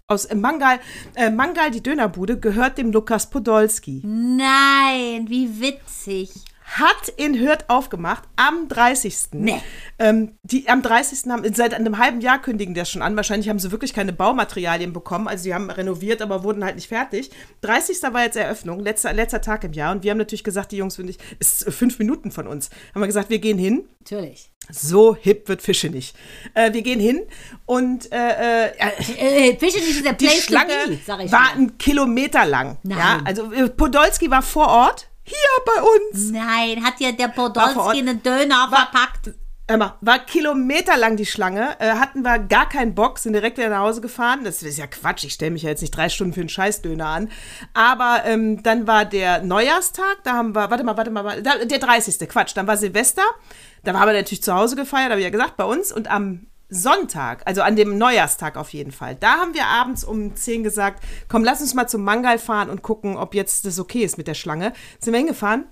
aus Mangal, äh, Mangal, die Dönerbude, gehört dem Lukas Podolski. Nein, wie witzig. Hat in Hürth aufgemacht am 30. Nee. Ähm, die am 30. haben, seit einem halben Jahr kündigen das schon an. Wahrscheinlich haben sie wirklich keine Baumaterialien bekommen. Also sie haben renoviert, aber wurden halt nicht fertig. 30. war jetzt Eröffnung, letzter, letzter Tag im Jahr. Und wir haben natürlich gesagt, die Jungs, finde ich, ist fünf Minuten von uns. Haben wir gesagt, wir gehen hin. Natürlich. So hip wird Fische nicht. Äh, wir gehen hin und äh, äh, äh Fische nicht ist der die Schlange be, war ein Kilometer lang. Nein. Ja, also äh, Podolski war vor Ort hier bei uns. Nein, hat ja der Podolski einen Döner war, verpackt. Emma, war kilometerlang die Schlange, äh, hatten wir gar keinen Bock, sind direkt wieder nach Hause gefahren. Das ist ja Quatsch, ich stelle mich ja jetzt nicht drei Stunden für einen Scheißdöner an. Aber ähm, dann war der Neujahrstag, da haben wir, warte mal, warte mal, der 30. Quatsch, dann war Silvester. Da haben wir natürlich zu Hause gefeiert, habe ich ja gesagt, bei uns. Und am Sonntag, also an dem Neujahrstag auf jeden Fall, da haben wir abends um 10 gesagt, komm, lass uns mal zum Mangal fahren und gucken, ob jetzt das okay ist mit der Schlange. Sind wir hingefahren?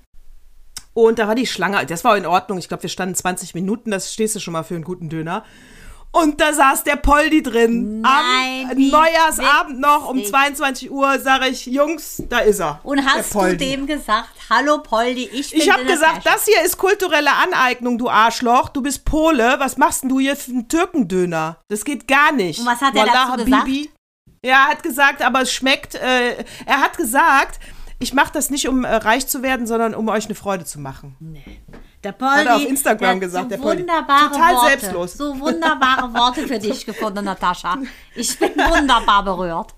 Und da war die Schlange, das war in Ordnung. Ich glaube, wir standen 20 Minuten, das stehst du schon mal für einen guten Döner. Und da saß der Poldi drin. Nein, am Neujahrsabend noch um 22 Uhr sage ich, Jungs, da ist er. Und hast du dem gesagt, hallo Poldi, ich bin Ich habe gesagt, das hier ist kulturelle Aneignung, du Arschloch. Du bist Pole. Was machst denn du hier für einen Türkendöner? Das geht gar nicht. Und was hat er Wallah, dazu gesagt? Ja, er hat gesagt, aber es schmeckt. Äh, er hat gesagt, ich mache das nicht, um äh, reich zu werden, sondern um euch eine Freude zu machen. Nee. Der Poldi, hat er auf Instagram gesagt, so der Poldi. Wunderbare Total Worte, selbstlos. So wunderbare Worte für dich *laughs* gefunden, Natascha. Ich bin wunderbar berührt.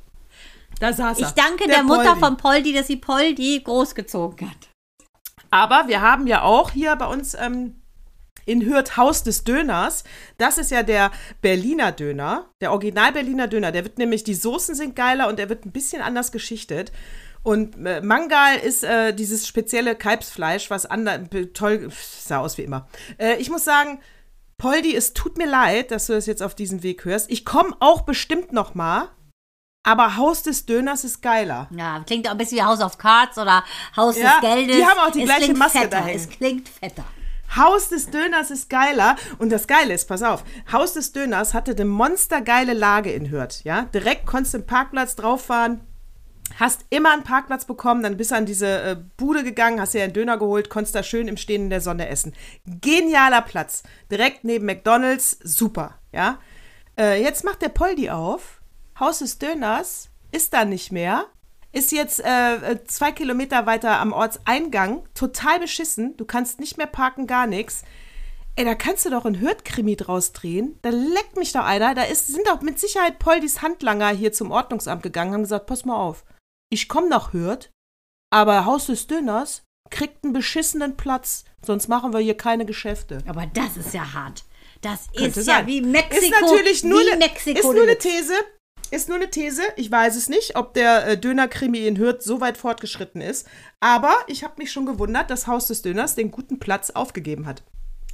Da saß er. Ich danke der, der Mutter Poldi. von Poldi, dass sie Poldi großgezogen hat. Aber wir haben ja auch hier bei uns ähm, in Hürth Haus des Döners. Das ist ja der Berliner Döner, der Original Berliner Döner. Der wird nämlich, die Soßen sind geiler und der wird ein bisschen anders geschichtet. Und äh, Mangal ist äh, dieses spezielle Kalbsfleisch, was anders, toll, sah aus wie immer. Äh, ich muss sagen, Poldi, es tut mir leid, dass du das jetzt auf diesen Weg hörst. Ich komme auch bestimmt noch mal. Aber Haus des Döners ist geiler. Ja, klingt auch ein bisschen wie House of Cards oder Haus ja, des Geldes. Die haben auch die es gleiche Maske fetter, dahin. Es klingt fetter. Haus des Döners ist geiler. Und das Geile ist, pass auf, Haus des Döners hatte eine monstergeile Lage in Hürth. Ja? Direkt konntest du im Parkplatz drauf fahren, hast immer einen Parkplatz bekommen, dann bist du an diese äh, Bude gegangen, hast dir einen Döner geholt, konntest da schön im Stehen in der Sonne essen. Genialer Platz, direkt neben McDonald's, super, ja. Äh, jetzt macht der Poldi auf, Haus des Döners ist da nicht mehr, ist jetzt äh, äh, zwei Kilometer weiter am Ortseingang, total beschissen, du kannst nicht mehr parken, gar nichts. Ey, da kannst du doch einen Hürth-Krimi draus drehen. Da leckt mich doch einer. Da ist, sind doch mit Sicherheit Poldis Handlanger hier zum Ordnungsamt gegangen, haben gesagt, pass mal auf. Ich komme nach Hürth, aber Haus des Döners kriegt einen beschissenen Platz, sonst machen wir hier keine Geschäfte. Aber das ist ja hart. Das Könnte ist ja sein. wie Mexiko. Ist natürlich nur, wie ne, Mexiko ist nur eine. These. Ist nur eine These. Ich weiß es nicht, ob der äh, Döner-Krimi in Hürth so weit fortgeschritten ist. Aber ich habe mich schon gewundert, dass Haus des Döners den guten Platz aufgegeben hat.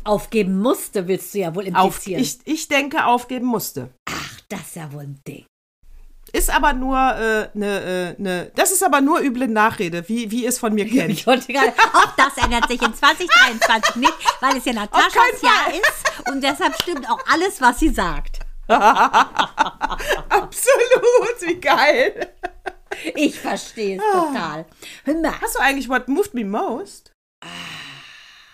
Aufgeben musste, willst du ja wohl Auf, implizieren. ich, ich denke, aufgeben musste. Ach, das ist ja wohl ein Ding. Ist aber nur eine, äh, ne, ne, das ist aber nur üble Nachrede, wie, wie ihr es von mir kennt. Ich wollte gerade, auch das ändert sich in 2023 nicht, weil es ja Nataschas Jahr ist und deshalb stimmt auch alles, was sie sagt. *laughs* Absolut, wie geil. Ich verstehe es total. Hör mal, Hast du eigentlich What Moved Me Most? Ah,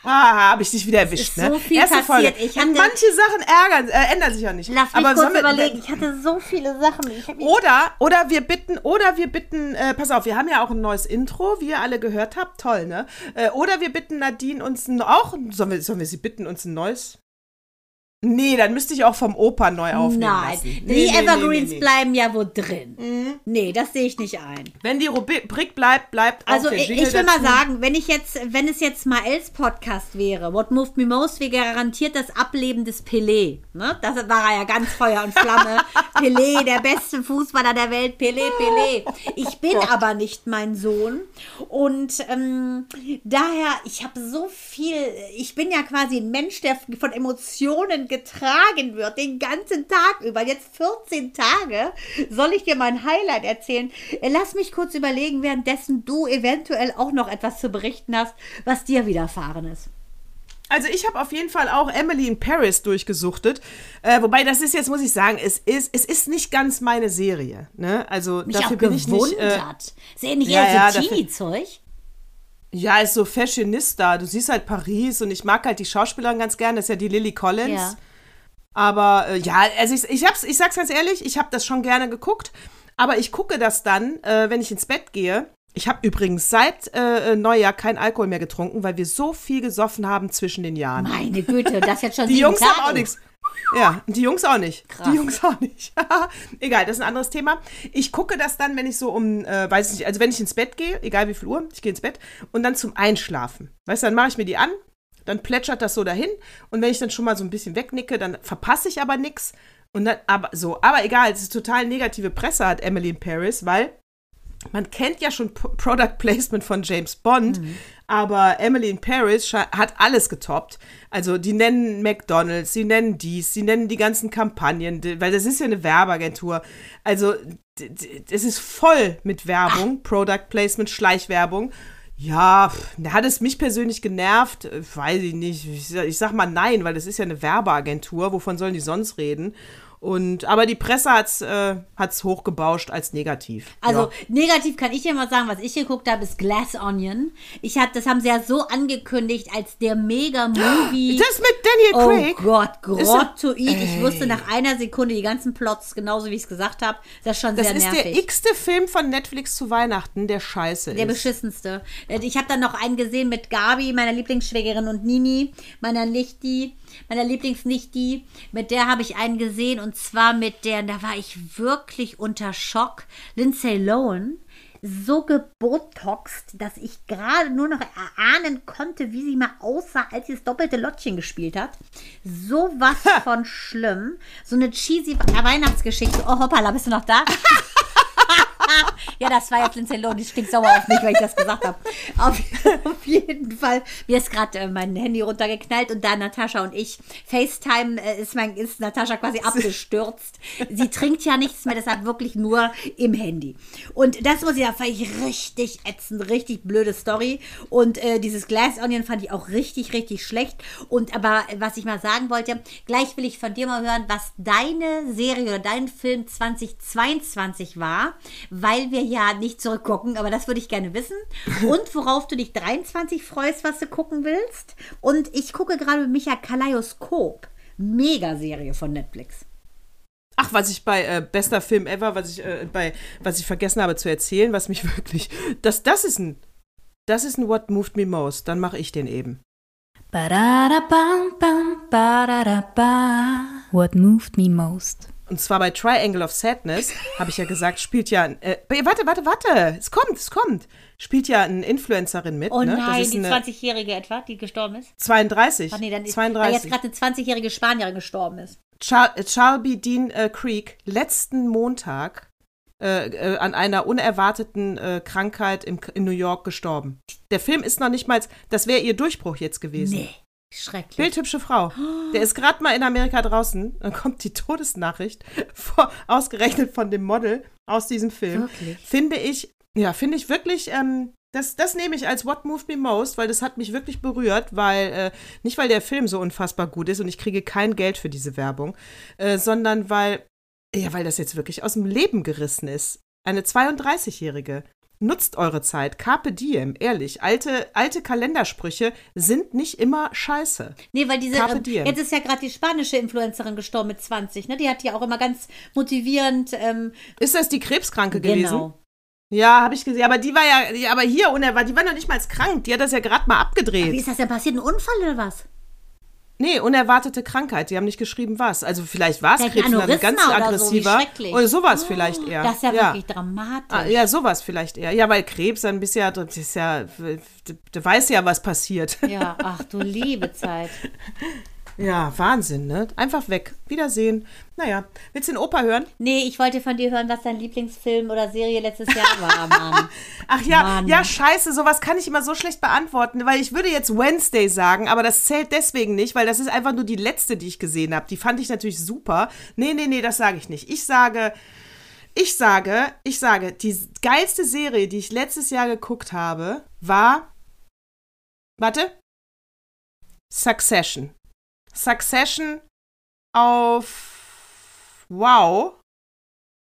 habe ich dich wieder erwischt, ist ne? so viel Erste Folge. passiert. Ich Und manche Sachen ärgern, äh, ändern sich ja nicht. lass mich Aber kurz wir- überlegen. Ich hatte so viele Sachen. Oder, oder wir bitten, oder wir bitten, äh, pass auf, wir haben ja auch ein neues Intro, wie ihr alle gehört habt, toll, ne? Äh, oder wir bitten Nadine uns ein, auch, sollen wir, sollen wir sie bitten, uns ein neues? Nee, dann müsste ich auch vom Opa neu aufnehmen Nein, lassen. die Nee, nee, nee, Evergreens nee, bleiben ja wohl drin. Nee, das sehe ich nicht ein. Wenn die Rubrik bleibt, bleibt Also ich, ich will mal dazu. sagen, wenn ich jetzt, wenn es jetzt mal Els Podcast wäre, What Moved Me Most wäre garantiert das Ableben des Pelé. Ne? Das war er ja ganz Feuer und Flamme. *laughs* Pelé, der beste Fußballer der Welt, Pelé, Pelé. Ich bin aber nicht mein Sohn und ähm, daher, ich habe so viel, ich bin ja quasi ein Mensch, der von Emotionen getragen wird, den ganzen Tag über. Jetzt 14 Tage soll ich dir mein Highlight erzählen. Äh, Lass mich kurz überlegen, währenddessen du eventuell auch noch etwas zu berichten hast, was dir widerfahren ist. Also ich habe auf jeden Fall auch Emily in Paris durchgesuchtet. Äh, wobei das ist jetzt, muss ich sagen, es ist, es ist nicht ganz meine Serie. Ne? Also Mich dafür auch bin ich nicht. Äh, gewundert. Sehen nicht ja, eher ja, so dafür- Teenie-Zeug? Ja, ist so Fashionista. Du siehst halt Paris und ich mag halt die Schauspielerin ganz gern. Das ist ja die Lily Collins. Ja. Aber äh, ja, also ich, ich, hab's, ich sag's ganz ehrlich, ich habe das schon gerne geguckt. Aber ich gucke das dann, äh, wenn ich ins Bett gehe. Ich habe übrigens seit äh, Neujahr kein Alkohol mehr getrunken, weil wir so viel gesoffen haben zwischen den Jahren. Meine Güte, das jetzt schon Die Jungs Tage. haben auch nichts. Ja, und die Jungs auch nicht. Krass. Die Jungs auch nicht. *laughs* egal, das ist ein anderes Thema. Ich gucke das dann, wenn ich so um, äh, weiß ich nicht, also wenn ich ins Bett gehe, egal wie viel Uhr, ich gehe ins Bett und dann zum Einschlafen. Weißt du, dann mache ich mir die an, dann plätschert das so dahin und wenn ich dann schon mal so ein bisschen wegnicke, dann verpasse ich aber nichts. Und dann, aber so, aber egal, es ist total negative Presse hat Emily in Paris, weil man kennt ja schon P Product Placement von James Bond, aber Emily in Paris hat alles getoppt. Also die nennen McDonald's, sie nennen dies, sie nennen die ganzen Kampagnen, weil das ist ja eine Werbeagentur. Also es ist voll mit Werbung, Product Placement, Schleichwerbung. Ja, pff, hat es mich persönlich genervt, Äh, weiß ich nicht. Ich, sag- ich sag mal nein, weil das ist ja eine Werbeagentur. Wovon sollen die sonst reden? Und, aber die Presse hat's, äh, hat's hochgebauscht als negativ. Also ja. negativ kann ich dir mal sagen, was ich geguckt habe, ist Glass Onion. Ich hab, das haben sie ja so angekündigt als der Mega-Movie. *gasps* Das mit Daniel Oh Craig. Gott, Ist ja- grottoid. Ich wusste nach einer Sekunde die ganzen Plots, genauso wie ich es gesagt habe. Das ist schon Das sehr ist nervig. der x-te Film von Netflix zu Weihnachten, der scheiße Der ist. beschissenste. Äh, Ich habe dann noch einen gesehen mit Gabi, meiner Lieblingsschwägerin, und Nini, meiner Nichti, meiner Lieblingsnichti. Mit der habe ich einen gesehen und zwar mit der, da war ich wirklich unter Schock. Lindsay Lohan. So gebotoxt, dass ich gerade nur noch erahnen konnte, wie sie mal aussah, als sie das doppelte Lottchen gespielt hat. So was von schlimm. So eine cheesy Weihnachtsgeschichte. Oh, hoppala, bist du noch da? *laughs* Ja, das war jetzt Lindsay Lohan, die stinkt sauer auf mich, weil ich das gesagt habe. Auf, auf jeden Fall. Mir ist gerade äh, mein Handy runtergeknallt und da Natascha und ich, FaceTime äh, ist, mein, ist Natascha quasi *laughs* abgestürzt. Sie trinkt ja nichts mehr, deshalb wirklich nur im Handy. Und das muss ich ich richtig ätzend, richtig blöde Story. Und äh, dieses Glass Onion fand ich auch richtig, richtig schlecht. Und aber äh, was ich mal sagen wollte, gleich will ich von dir mal hören, was deine Serie oder dein Film 2022 war, weil wir ja nicht zurückgucken, aber das würde ich gerne wissen. Und worauf du dich 23 freust, was du gucken willst. Und ich gucke gerade mit Micha Kaleidoskop. Megaserie von Netflix. Ach, was ich bei äh, bester Film ever, was ich äh, bei was ich vergessen habe zu erzählen, was mich *laughs* wirklich das das ist ein das ist ein What Moved Me Most, dann mache ich den eben. Ba-da-da-bam, bam, ba, da, da, ba. What moved me most? Und zwar bei Triangle of Sadness, habe ich ja gesagt, spielt ja. Äh, warte, warte, warte. Es kommt, es kommt. Spielt ja eine Influencerin mit. Oh ne? nein, die 20-Jährige etwa, die gestorben ist. 32. Ach nee, dann ist 32. Weil jetzt gerade eine 20-jährige Spanierin gestorben ist. Char Charlby Dean äh, Creek letzten Montag äh, äh, an einer unerwarteten äh, Krankheit im, in New York gestorben. Der Film ist noch nicht mal, das wäre ihr Durchbruch jetzt gewesen. Nee, schrecklich. Bildhübsche Frau. Der ist gerade mal in Amerika draußen. Dann kommt die Todesnachricht, vor, ausgerechnet von dem Model aus diesem Film. Wirklich? Finde ich, ja, finde ich wirklich, ähm, das, das nehme ich als What Moved Me Most, weil das hat mich wirklich berührt, weil, äh, nicht weil der Film so unfassbar gut ist und ich kriege kein Geld für diese Werbung, äh, sondern weil, ja, weil das jetzt wirklich aus dem Leben gerissen ist. Eine 32-Jährige. Nutzt eure Zeit, Carpe Diem, ehrlich. Alte, alte Kalendersprüche sind nicht immer scheiße. Nee, weil diese, Carpe ähm, diem. jetzt ist ja gerade die spanische Influencerin gestorben mit 20, ne? Die hat ja auch immer ganz motivierend, ähm, Ist das die Krebskranke gewesen? genau. Ja, habe ich gesehen. Aber die war ja, aber hier unerwartet, die war noch nicht mal krank. Die hat das ja gerade mal Wie abgedreht. ist das denn passiert? Ein Unfall oder was? Nee, unerwartete Krankheit. Die haben nicht geschrieben, was. Also vielleicht war es Krebs dann Aneurysma ganz oder so, aggressiver. schrecklich. oder sowas vielleicht eher. Das ist ja, wirklich dramatisch. Ah, ja, sowas vielleicht eher. Ja, weil Krebs dann bist ja, das ist ja, du, du weißt ja, was passiert. Ja, ach du liebe Zeit. *laughs* Ja, Wahnsinn, ne? Einfach weg. Wiedersehen. Naja, willst du den Opa hören? Nee, ich wollte von dir hören, was dein Lieblingsfilm oder Serie letztes Jahr war, Mann. *laughs* Ach ja, Mann. ja, scheiße, sowas kann ich immer so schlecht beantworten, weil ich würde jetzt Wednesday sagen, aber das zählt deswegen nicht, weil das ist einfach nur die letzte, die ich gesehen habe. Die fand ich natürlich super. Nee, nee, nee, das sage ich nicht. Ich sage, ich sage, ich sage, die geilste Serie, die ich letztes Jahr geguckt habe, war, warte, Succession. Succession auf Wow.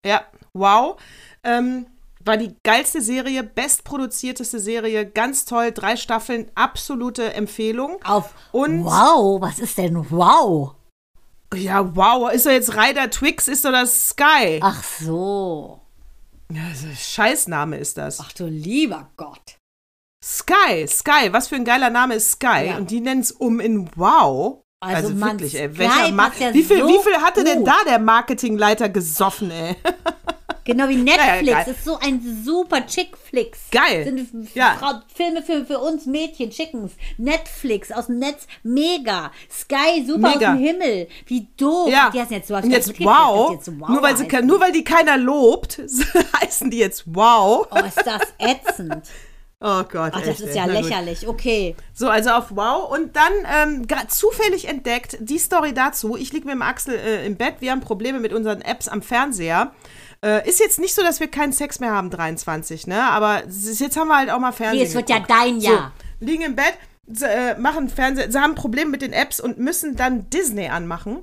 Ja, wow. Ähm, war die geilste Serie, bestproduzierteste Serie, ganz toll, drei Staffeln, absolute Empfehlung. Auf Und- Wow, was ist denn Wow? Ja, wow, ist doch jetzt Ryder Twix, ist doch das Sky. Ach so. Also, Scheißname ist das. Ach du lieber Gott. Sky, Sky, was für ein geiler Name ist Sky. Ja. Und die nennen es um in Wow. Also, Also, wirklich, ey. Welcher Ma passt ja wie, viel, so wie viel hatte denn gut. da der Marketingleiter gesoffen, ey? *laughs* Genau wie ja, Netflix. geil. ist so ein super Chick-Flix. Geil. Sind Ja. Filme für, für uns Mädchen, Chickens. Netflix aus dem Netz, mega. Sky, super Mega. aus dem Himmel. Wie doof. Ja. Die heißen jetzt so. jetzt wow. jetzt wow nur, weil sie, heißen. nur weil die keiner lobt, *laughs* heißen die jetzt Wow. Oh, ist das ätzend. *laughs* Oh Gott. Ach, das echt, ist ja lächerlich. Okay. So, also auf Wow. Und dann ähm, zufällig entdeckt, die Story dazu. Ich liege mit dem Axel äh, im Bett, wir haben Probleme mit unseren Apps am Fernseher. Äh, ist jetzt nicht so, dass wir keinen Sex mehr haben, 23, ne? Aber jetzt haben wir halt auch mal Fernsehen. Nee, es wird ja geguckt. dein Jahr. So, liegen im Bett, äh, machen Fernsehen, sie haben Probleme mit den Apps und müssen dann Disney anmachen.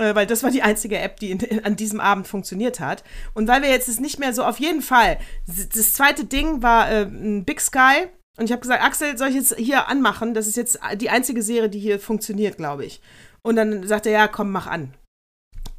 Äh, weil das war die einzige App, die in, an diesem Abend funktioniert hat. Und weil wir jetzt es nicht mehr so, auf jeden Fall, das, zweite Ding war äh, Big Sky. Und ich habe gesagt, Axel, soll ich jetzt hier anmachen? Das ist jetzt die einzige Serie, die hier funktioniert, glaube ich. Und dann sagt er, ja, komm, mach an.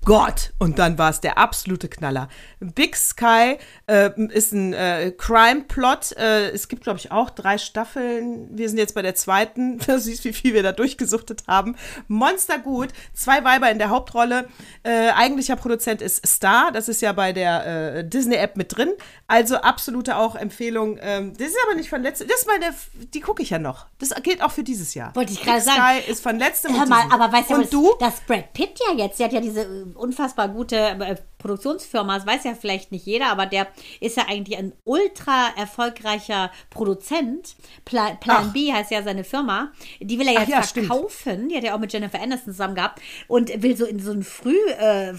Gott! Und dann war es der absolute Knaller. Big Sky äh, ist ein äh, Crime-Plot. Äh, es gibt, glaube ich, auch drei Staffeln. Wir sind jetzt bei der zweiten. *laughs* Du siehst, wie viel wir da durchgesuchtet haben. Monster gut. Zwei Weiber in der Hauptrolle. Äh, eigentlicher Produzent ist Star. Das ist ja bei der äh, Disney-App mit drin. Also absolute auch Empfehlung. Ähm, das ist aber nicht von letztem. Das ist meine, die gucke ich ja noch. Das gilt auch für dieses Jahr. Wollte ich gerade sagen. Sky ist von letztem Hör mal, aber weißt du, und was, du? dass Brad Pitt ja jetzt, der hat ja diese äh, unfassbar gute äh, Produktionsfirma, das weiß ja vielleicht nicht jeder, aber der ist ja eigentlich ein ultra erfolgreicher Produzent. Pla Plan Ach. B heißt ja seine Firma. Die will er jetzt ja, stimmt. verkaufen. Die hat ja auch mit Jennifer Aniston zusammen gehabt und will so in so einen Früh äh,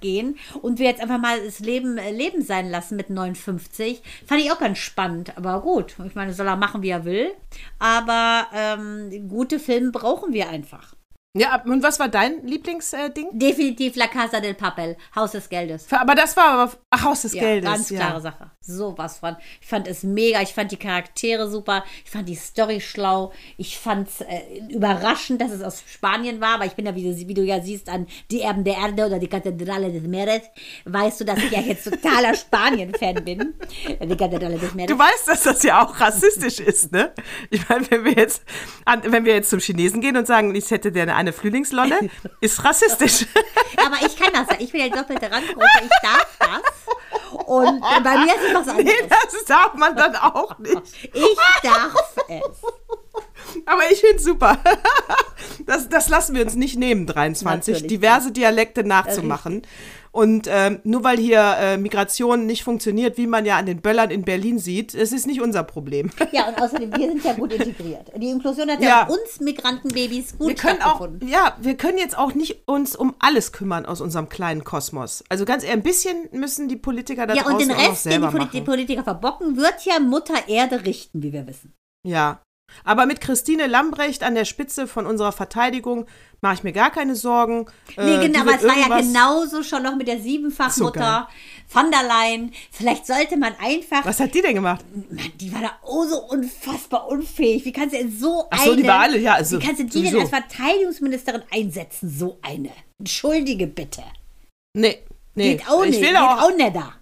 gehen und will jetzt einfach mal das Leben äh, Leben sein lassen mit 59. Fand ich auch ganz spannend, aber gut. Ich meine, soll er machen, wie er will. Aber ähm, gute Filme brauchen wir einfach. Ja, und was war dein Lieblingsding? Definitiv La Casa del Papel, Haus des Geldes. aber das war aber ach, Haus des Ja, Geldes. ganz ja. klare Sache. Sowas von. Ich fand es mega. Ich fand die Charaktere super. Ich fand die Story schlau. Ich fand es äh, überraschend, dass es aus Spanien war. Aber ich bin ja, wie du, wie du ja siehst, an die Erben der Erde oder die Kathedrale des Meeres. Weißt du, dass ich ja jetzt totaler *laughs* Spanien-Fan bin. Die Kathedrale des Meeres. Du weißt, dass das ja auch rassistisch ist, ne? Ich meine, wenn wir jetzt, an, wenn wir jetzt zum Chinesen gehen und sagen, ich hätte der eine Flüchtlingslolle, ist rassistisch. *laughs* Aber ich kann das. Ich bin ja doppelte Randgruppe. Ich darf das. Und bei mir ist es was nee, anderes. das darf man dann auch nicht. Ich darf es. Aber ich finde super. Das, das lassen wir uns nicht nehmen, 23, Natürlich. diverse Dialekte nachzumachen. Und ähm, nur weil hier äh, Migration nicht funktioniert, wie man ja an den Böllern in Berlin sieht, es ist nicht unser Problem. *laughs* Ja, und außerdem, wir sind ja gut integriert. Die Inklusion hat ja, Ja. uns Migrantenbabys gut Wir können auch, ja, wir können jetzt auch nicht uns um alles kümmern aus unserem kleinen Kosmos. Also ganz ehrlich, ein bisschen müssen die Politiker da Ja, und den Rest, den die selber Poli- die machen. Politiker verbocken, wird ja Mutter Erde richten, wie wir wissen. Ja. Aber mit Christine Lambrecht an der Spitze von unserer Verteidigung mache ich mir gar keine Sorgen. Nee, Äh, genau, aber es war ja genauso schon noch mit der So Siebenfachmutter van der Leyen. Vielleicht sollte man einfach. Was hat die denn gemacht? Mann, die war da oh so unfassbar unfähig. Wie kannst du denn so Ach so, eine. die war alle, ja, also wie kannst du die sowieso. denn als Verteidigungsministerin einsetzen? So eine. Entschuldige bitte. Nee, nee. Geht auch ich nicht. will Geht auch, auch nicht da.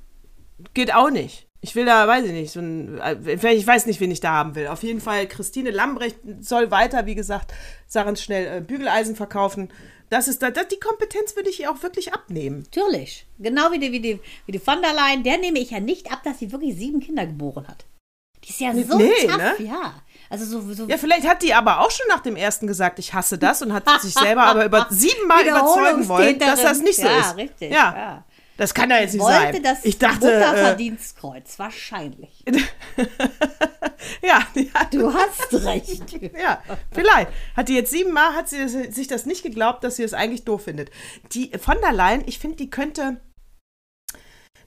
geht auch nicht. Ich will da, weiß ich nicht, so ein, äh, ich weiß nicht, wen ich da haben will. Auf jeden Fall, Christine Lambrecht soll weiter, wie gesagt, Sachen schnell äh, Bügeleisen verkaufen. Das ist da, das, die Kompetenz würde ich ihr auch wirklich abnehmen. Natürlich. Genau wie die, wie, die, wie die von der Leyen. Der nehme ich ja nicht ab, dass sie wirklich sieben Kinder geboren hat. Die ist ja so Nee, tough, ne? ja. Also so, so Ja, vielleicht hat die aber auch schon nach dem ersten gesagt, ich hasse das und hat sich selber aber über *laughs* siebenmal überzeugen wollen, dass das nicht so ja, ist. Richtig, Ja, ja. Das kann ja jetzt nicht Wollte sein. das ich dachte, äh, Mutterverdienstkreuz, wahrscheinlich. *laughs* ja, ja, Du hast recht. *laughs* Ja, vielleicht. Hat die jetzt siebenmal, hat sie sich das nicht geglaubt, dass sie es eigentlich doof findet. Die von der Leyen, ich finde, die könnte,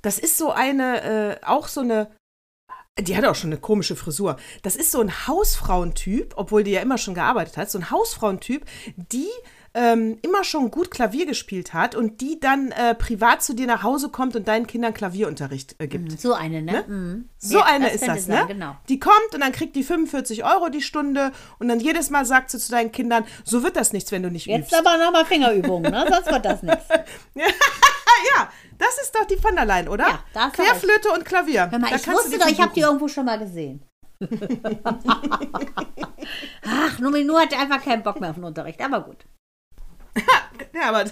das ist so eine, äh, auch so eine, die hat auch schon eine komische Frisur. Das ist so ein Hausfrauentyp, obwohl die ja immer schon gearbeitet hat, so ein Hausfrauentyp, die ähm, immer schon gut Klavier gespielt hat und die dann äh, privat zu dir nach Hause kommt und deinen Kindern Klavierunterricht äh, gibt. So eine, ne? Mhm. So Ja, eine das ist das, sein, ne? Genau. Die kommt und dann kriegt die 45 Euro die Stunde und dann jedes Mal sagt sie zu deinen Kindern, so wird das nichts, wenn du nicht Jetzt übst. aber nochmal Fingerübungen, ne? Sonst wird das nichts. *laughs* *laughs* ja, das ist doch die von der Leyen, oder? Ja, da hast du Querflöte und Klavier. Hör mal, Da ich wusste doch, ich habe die irgendwo schon mal gesehen. *laughs* Ach, Numinu hatte einfach keinen Bock mehr auf den Unterricht, aber gut. *laughs* Ja, aber,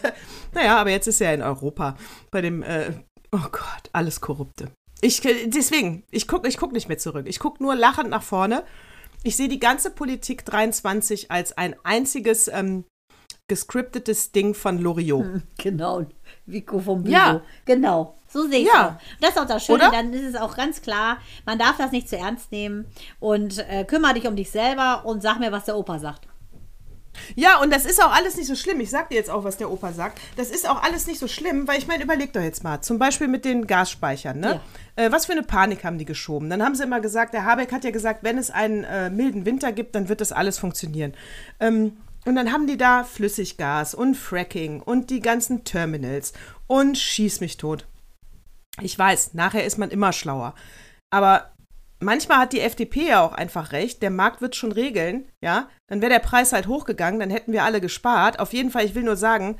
naja, aber jetzt ist er in Europa. Bei dem, äh, oh Gott, alles Korrupte. Ich, deswegen, ich gucke ich guck nicht mehr zurück. Ich gucke nur lachend nach vorne. Ich sehe die ganze Politik 23 als ein einziges ähm, gescriptetes Ding von Loriot. Genau, Vico vom Bigo. Ja. Genau, so sehe ich Ja. es. Das ist auch das Schöne, Oder? dann ist es auch ganz klar, man darf das nicht zu ernst nehmen und äh, kümmere dich um dich selber und sag mir, was der Opa sagt. Ja, und das ist auch alles nicht so schlimm. Ich sag dir jetzt auch, was der Opa sagt. Das ist auch alles nicht so schlimm, weil ich meine, überleg doch jetzt mal. Zum Beispiel mit den Gasspeichern, ne? Äh, was für eine Panik haben die geschoben? Dann haben sie immer gesagt, der Habeck hat ja gesagt, wenn es einen äh, milden Winter gibt, dann wird das alles funktionieren. Ähm, und dann haben die da Flüssiggas und Fracking und die ganzen Terminals und schieß mich tot. Ich weiß, nachher ist man immer schlauer. Aber manchmal hat die FDP ja auch einfach recht. Der Markt wird schon regeln, ja. Dann wäre der Preis halt hochgegangen, dann hätten wir alle gespart. Auf jeden Fall, ich will nur sagen,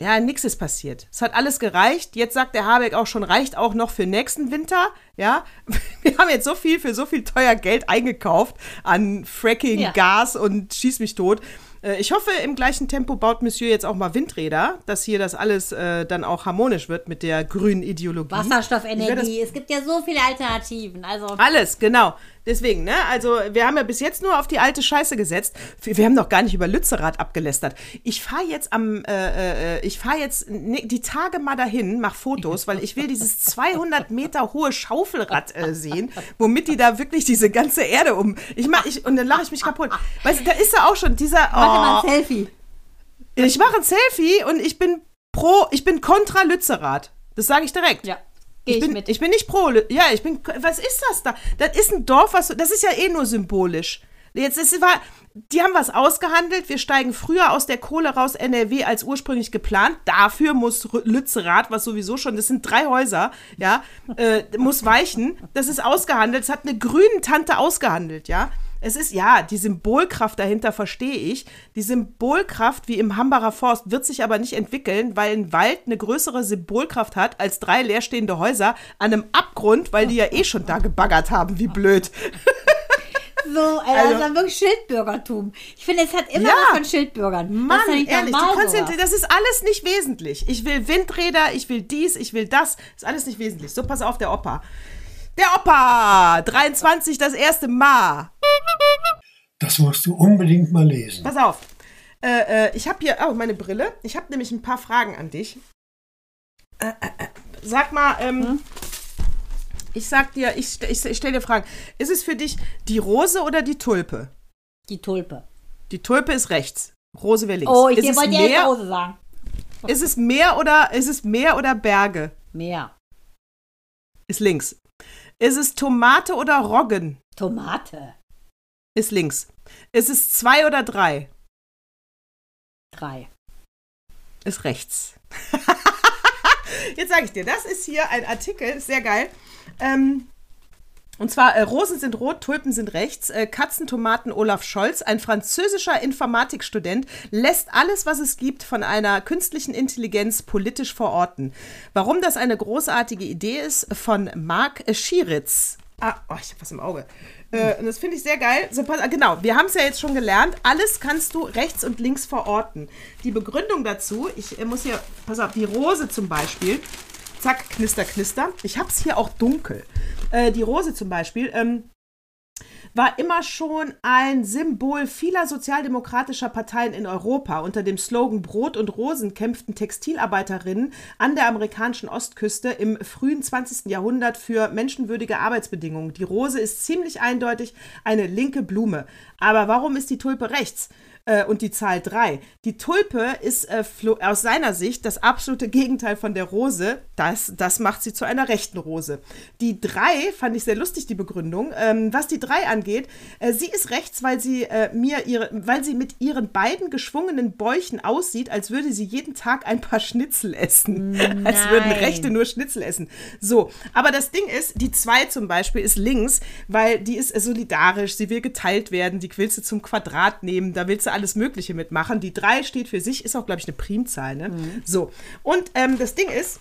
ja, nichts ist passiert. Es hat alles gereicht. Jetzt sagt der Habeck auch schon, reicht auch noch für nächsten Winter, ja. *laughs* Wir haben jetzt so viel für so viel teuer Geld eingekauft an Fracking, Ja. Gas und schieß mich tot. Äh, Ich hoffe, im gleichen Tempo baut Monsieur jetzt auch mal Windräder, dass hier das alles äh, dann auch harmonisch wird mit der grünen Ideologie. Wasserstoffenergie, es gibt ja so viele Alternativen. Also, alles, genau. Deswegen, ne? Also, wir haben ja bis jetzt nur auf die alte Scheiße gesetzt. Wir haben noch gar nicht über Lützerath abgelästert. Ich fahre jetzt am, äh, äh, ich fahre jetzt ne, die Tage mal dahin, mach Fotos, weil ich will dieses *laughs* 200 Meter hohe Schaufelrad äh, sehen, womit die da wirklich diese ganze Erde um. Ich mach, ich, und dann lache ich mich kaputt. Weißt du, da ist ja auch schon dieser. mach dir mal Oh, ein Selfie. ich mache ein Selfie und ich bin pro, ich bin kontra Lützerath. Das sage ich direkt. Ja, Ich ich, bin, mit. ich bin nicht pro. Ja, ich bin. Was ist das da? Das ist ein Dorf, was. Das ist ja eh nur symbolisch. Jetzt ist war, die haben was ausgehandelt. Wir steigen früher aus der Kohle raus NRW als ursprünglich geplant. Dafür muss Lützerath, was sowieso schon, das sind drei Häuser, ja, äh, muss weichen. Das ist ausgehandelt. Es hat eine grüne Tante ausgehandelt, ja. Es ist, ja, die Symbolkraft dahinter verstehe ich. Die Symbolkraft wie im Hambacher Forst wird sich aber nicht entwickeln, weil ein Wald eine größere Symbolkraft hat als drei leerstehende Häuser an einem Abgrund, weil die ja eh schon da gebaggert haben. Wie blöd. *laughs* So, Alter, also, das ist wirklich Schildbürgertum. Ich finde, es hat immer ja, was von Schildbürgern. Mann, das ist ehrlich, das ist alles nicht wesentlich. Ich will Windräder, ich will dies, ich will das. Ist alles nicht wesentlich. So, pass auf, der Opa. Der Opa! 23, das erste Mal. Das musst du unbedingt mal lesen. Pass auf. Äh, äh, ich habe hier, oh, meine Brille. Ich habe nämlich ein paar Fragen an dich. Äh, äh, äh sag mal, ähm, hm? ich sag dir, ich, ich, ich stelle dir Fragen. Ist es für dich die Rose oder die Tulpe? Die Tulpe. Die Tulpe ist rechts. Rose wäre links. Oh, ich ist wollte ja Rose sagen. Ist es Meer oder ist es Meer oder Berge? Meer. Ist links. Ist es Tomate oder Roggen? Tomate. Ist links. Ist es zwei oder drei? Drei. Ist rechts. *laughs* Jetzt sage ich dir, das ist hier ein Artikel, sehr geil. Ähm, und zwar äh, Rosen sind rot, Tulpen sind rechts. Äh, Katzentomaten Olaf Scholz, ein französischer Informatikstudent, lässt alles, was es gibt, von einer künstlichen Intelligenz politisch verorten. Warum das eine großartige Idee ist, von Marc Schieritz. Ah, oh, ich habe was im Auge. Äh, und das finde ich sehr geil. So, pass, genau, wir haben es ja jetzt schon gelernt. Alles kannst du rechts und links verorten. Die Begründung dazu, ich äh, muss hier, pass auf, die Rose zum Beispiel. Zack, knister, knister. Ich habe es hier auch dunkel. Äh, die Rose zum Beispiel. Ähm, war immer schon ein Symbol vieler sozialdemokratischer Parteien in Europa. Unter dem Slogan Brot und Rosen kämpften Textilarbeiterinnen an der amerikanischen Ostküste im frühen 20. Jahrhundert für menschenwürdige Arbeitsbedingungen. Die Rose ist ziemlich eindeutig eine linke Blume. Aber warum ist die Tulpe rechts? Äh, und die Zahl 3. Die Tulpe ist äh, aus seiner Sicht das absolute Gegenteil von der Rose. Das, das macht sie zu einer rechten Rose. Die 3 fand ich sehr lustig, die Begründung. Ähm, was die 3 angeht, äh, sie ist rechts, weil sie äh, mir ihre, weil sie mit ihren beiden geschwungenen Bäuchen aussieht, als würde sie jeden Tag ein paar Schnitzel essen. Nein. *laughs* Als würden Rechte nur Schnitzel essen. So, aber das Ding ist, die 2 zum Beispiel ist links, weil die ist solidarisch, sie will geteilt werden, die willst du zum Quadrat nehmen, da willst du alles Mögliche mitmachen. Die 3 steht für sich, ist auch, glaube ich, eine Primzahl. Ne? Mhm. So. Und ähm, das Ding ist,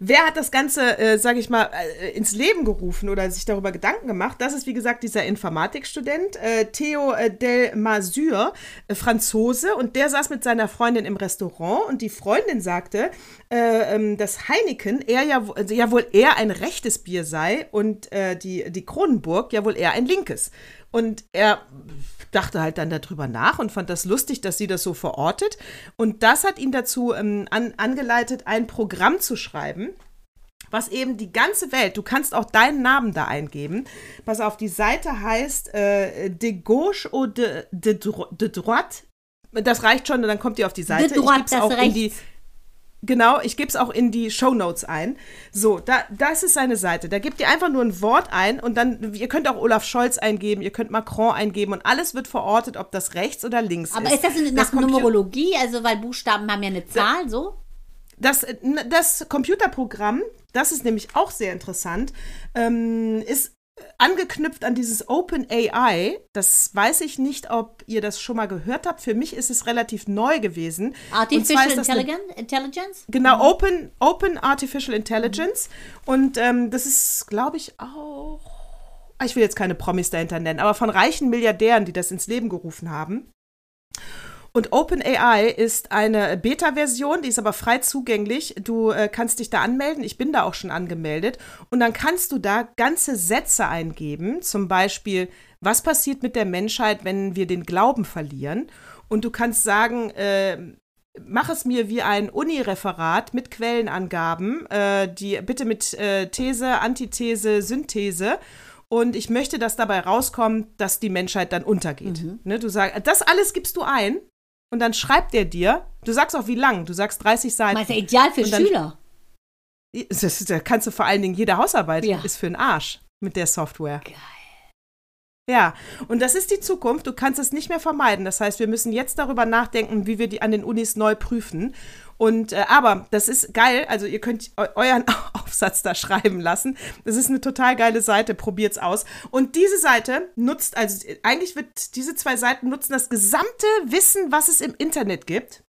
Wer hat das Ganze, äh, sage ich mal, äh, ins Leben gerufen oder sich darüber Gedanken gemacht? Das ist, wie gesagt, dieser Informatikstudent, äh, Theo äh, Del Masur, äh, Franzose, und der saß mit seiner Freundin im Restaurant und die Freundin sagte, äh, ähm, dass Heineken eher ja, also ja wohl eher ein rechtes Bier sei und die, die Kronenburg ja wohl eher ein linkes. Und er dachte halt dann darüber nach und fand das lustig, dass sie das so verortet. Und das hat ihn dazu ähm, an, angeleitet, ein Programm zu schreiben, was eben die ganze Welt, du kannst auch deinen Namen da eingeben. Pass auf, die Seite heißt äh, De Gauche ou de, de, de Droite. Das reicht schon, und dann kommt ihr auf die Seite. De droite, ich das auch rechts. in die Genau, ich gebe es auch in die Show Notes ein. So, da, das ist seine Seite. Da gebt ihr einfach nur ein Wort ein und dann, ihr könnt auch Olaf Scholz eingeben, ihr könnt Macron eingeben und alles wird verortet, ob das rechts oder links Aber ist. Aber ist das, das nach Numerologie? Also, weil Buchstaben haben ja eine Zahl, so? Das, das Computerprogramm, das ist nämlich auch sehr interessant, ähm, ist angeknüpft an dieses Open AI, das weiß ich nicht, ob ihr das schon mal gehört habt. Für mich ist es relativ neu gewesen. Artificial Intelligence? Eine, Intelligence? Genau, mhm. Open, Open Artificial Intelligence. Mhm. Und ähm, das ist, glaube ich, auch. Ich will jetzt keine Promis dahinter nennen, aber von reichen Milliardären, die das ins Leben gerufen haben. Und OpenAI ist eine Beta-Version, die ist aber frei zugänglich. Du äh, kannst dich da anmelden. Ich bin da auch schon angemeldet. Und dann kannst du da ganze Sätze eingeben. Zum Beispiel, was passiert mit der Menschheit, wenn wir den Glauben verlieren? Und du kannst sagen, äh, mach es mir wie ein Uni-Referat mit Quellenangaben, äh, die bitte mit äh, These, Antithese, Synthese. Und ich möchte, dass dabei rauskommt, dass die Menschheit dann untergeht. Mhm. Ne, du sagst, das alles gibst du ein und dann schreibt er dir, du sagst auch wie lang, du sagst 30 Seiten. Das ist ja ideal für dann, Schüler. Das, das kannst du vor allen Dingen, jede Hausarbeit ja. ist für einen Arsch mit der Software. Geil. Ja, und das ist die Zukunft. Du kannst es nicht mehr vermeiden. Das heißt, wir müssen jetzt darüber nachdenken, wie wir die an den Unis neu prüfen. Und äh, aber das ist geil. Also ihr könnt eu euren *laughs* Aufsatz da schreiben lassen. Das ist eine total geile Seite. Probiert's aus. Und diese Seite nutzt also eigentlich wird diese zwei Seiten nutzen das gesamte Wissen, was es im Internet gibt.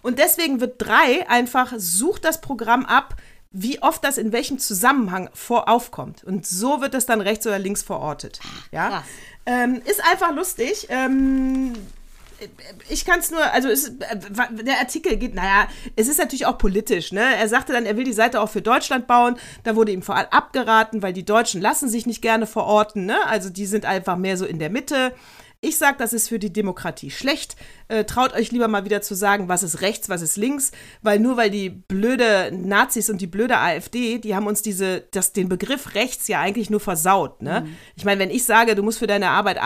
Und deswegen wird drei einfach sucht das Programm ab wie oft das in welchem Zusammenhang vor aufkommt. Und so wird es dann rechts oder links verortet. Ja? Ähm, ist einfach lustig. Ähm, ich kann es nur, also es, der Artikel geht, naja, es ist natürlich auch politisch, ne? Er sagte dann, er will die Seite auch für Deutschland bauen. Da wurde ihm vor allem abgeraten, weil die Deutschen lassen sich nicht gerne verorten, ne? Also die sind einfach mehr so in der Mitte. Ich sage, das ist für die Demokratie schlecht. Äh, traut euch lieber mal wieder zu sagen, was ist rechts, was ist links, weil nur weil die blöde Nazis und die blöde AfD, die haben uns diese, das, den Begriff rechts ja eigentlich nur versaut. Ne? Mhm. Ich meine, wenn ich sage, du musst für deine Arbeit,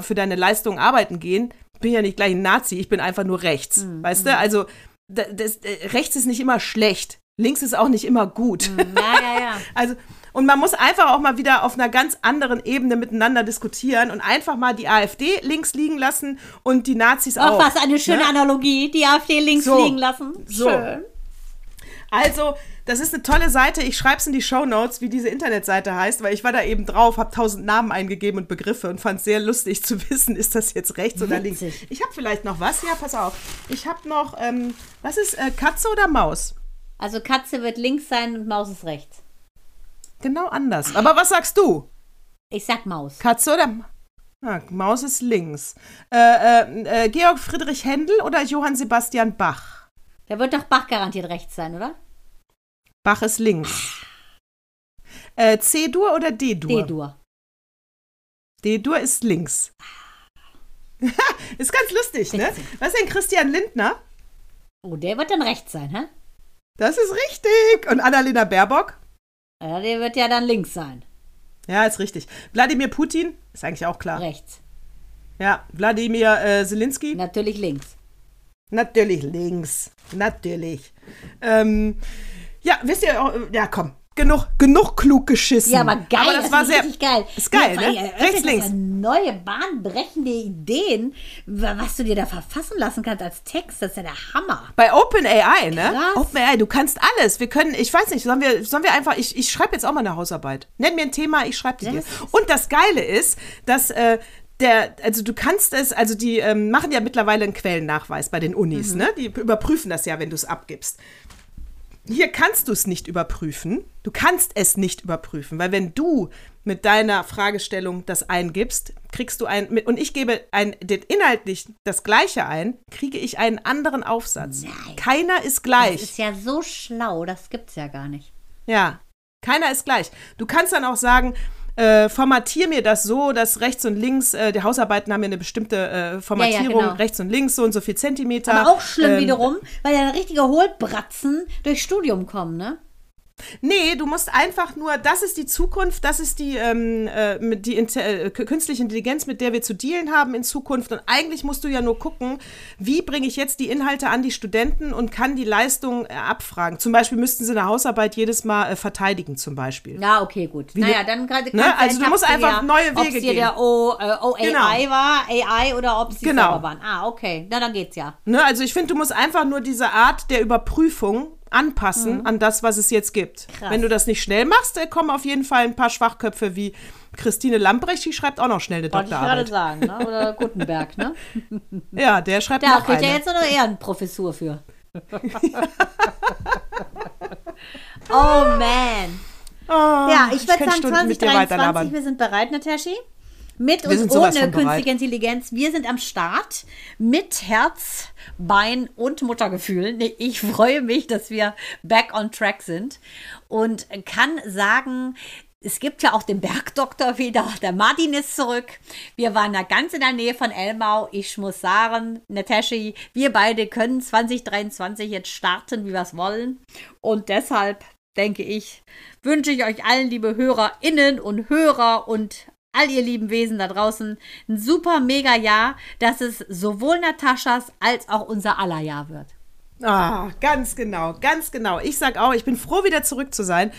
für deine Leistung arbeiten gehen, bin ja nicht gleich ein Nazi, ich bin einfach nur rechts. Mhm. Weißt du? Also das, das, äh, rechts ist nicht immer schlecht. Links ist auch nicht immer gut. Mhm. Ja, ja, ja. *laughs* also und man muss einfach auch mal wieder auf einer ganz anderen Ebene miteinander diskutieren und einfach mal die AfD links liegen lassen und die Nazis auch. Ach, was eine schöne ne? Analogie. Die AfD links so, liegen lassen. So. Schön. Also, das ist eine tolle Seite. Ich schreibe es in die Show Notes, wie diese Internetseite heißt, weil ich war da eben drauf, habe tausend Namen eingegeben und Begriffe und fand es sehr lustig zu *laughs* wissen, ist das jetzt rechts Witzig. oder links. Ich habe vielleicht noch was. Ja, pass auf. Ich habe noch, ähm, was ist äh, Katze oder Maus? Also Katze wird links sein und Maus ist rechts. Genau anders. Aber was sagst du? Ich sag Maus. Katze oder ah, Maus ist links. Äh, äh, äh, Georg Friedrich Händel oder Johann Sebastian Bach? Da wird doch Bach garantiert rechts sein, oder? Bach ist links. Äh, C-Dur oder D-Dur? D-Dur. D-Dur ist links. *laughs* ist ganz lustig, ne? Was ist denn Christian Lindner? Oh, der wird dann rechts sein, hä? Das ist richtig. Und Annalena Baerbock? Ja, der wird ja dann links sein. Ja, ist richtig. Wladimir Putin ist eigentlich auch klar. Rechts. Ja, Wladimir äh, Zelensky. Natürlich links. Natürlich links. Natürlich. Ähm, ja, wisst ihr, oh, ja, komm, genug, genug klug geschissen. Ja, aber geil, aber das, das war sehr, geil. Ist geil, ja, ne? Rechts, links. Neue, bahnbrechende Ideen, was du dir da verfassen lassen kannst als Text, das ist ja der Hammer. Bei OpenAI, ne? OpenAI, du kannst alles. Wir können, ich weiß nicht, sollen wir, sollen wir einfach, ich, ich schreibe jetzt auch mal eine Hausarbeit. Nenn mir ein Thema, ich schreibe dir. Und das Geile ist, dass äh, der, also du kannst es, also die ähm, machen ja mittlerweile einen Quellennachweis bei den Unis, mhm. ne? Die überprüfen das ja, wenn du es abgibst. Hier kannst du es nicht überprüfen. Du kannst es nicht überprüfen, weil wenn du mit deiner Fragestellung das eingibst, kriegst du ein und ich gebe ein inhaltlich das gleiche ein, kriege ich einen anderen Aufsatz. Nein. Keiner ist gleich. Das ist ja so schlau, das gibt's ja gar nicht. Ja, keiner ist gleich. Du kannst dann auch sagen, äh, formatiere mir das so, dass rechts und links, äh, die Hausarbeiten haben ja eine bestimmte äh, Formatierung, ja, ja, genau. rechts und links so und so viel Zentimeter. Aber auch schlimm ähm, wiederum, weil ja richtige Hohlbratzen durchs Studium kommen, ne? Nee, du musst einfach nur, das ist die Zukunft, das ist die, ähm, äh, die äh, künstliche Intelligenz, mit der wir zu dealen haben in Zukunft. Und eigentlich musst du ja nur gucken, wie bringe ich jetzt die Inhalte an die Studenten und kann die Leistung äh, abfragen. Zum Beispiel müssten sie eine Hausarbeit jedes Mal äh, verteidigen, zum Beispiel. Ja, okay, gut. Wie naja, dann gerade. Ne? Also du musst einfach ja, neue Wege gehen. Ob es der o, äh, OAI genau. war, AI oder ob sie genau. selber waren. Ah, okay. Na, dann geht's ja. Ne? Also ich finde, du musst einfach nur diese Art der Überprüfung anpassen mhm. an das, was es jetzt gibt. Krass. Wenn du das nicht schnell machst, kommen auf jeden Fall ein paar Schwachköpfe wie Christine Lamprecht, die schreibt auch noch schnell eine Wollte Doktorarbeit. ich gerade sagen, ne? oder *laughs* Gutenberg, ne? ja, der schreibt da noch kriegt er jetzt noch eher eine Professur für. *laughs* oh man. Oh, ja, ich würde sagen 2023, wir sind bereit, Nataschi. Mit und ohne künstliche Intelligenz. Wir sind am Start mit Herz, Bein und Muttergefühl. Ich freue mich, dass wir back on track sind und kann sagen, es gibt ja auch den Bergdoktor wieder. Der Martin ist zurück. Wir waren da ganz in der Nähe von Elmau. Ich muss sagen, Nataschi, wir beide können 2023 jetzt starten, wie wir es wollen. Und deshalb denke ich, wünsche ich euch allen, liebe HörerInnen und Hörer und all ihr lieben Wesen da draußen ein super mega Jahr, dass es sowohl Nataschas als auch unser aller Jahr wird. Ah, ganz genau, ganz genau. Ich sag auch, ich bin froh, wieder zurück zu sein.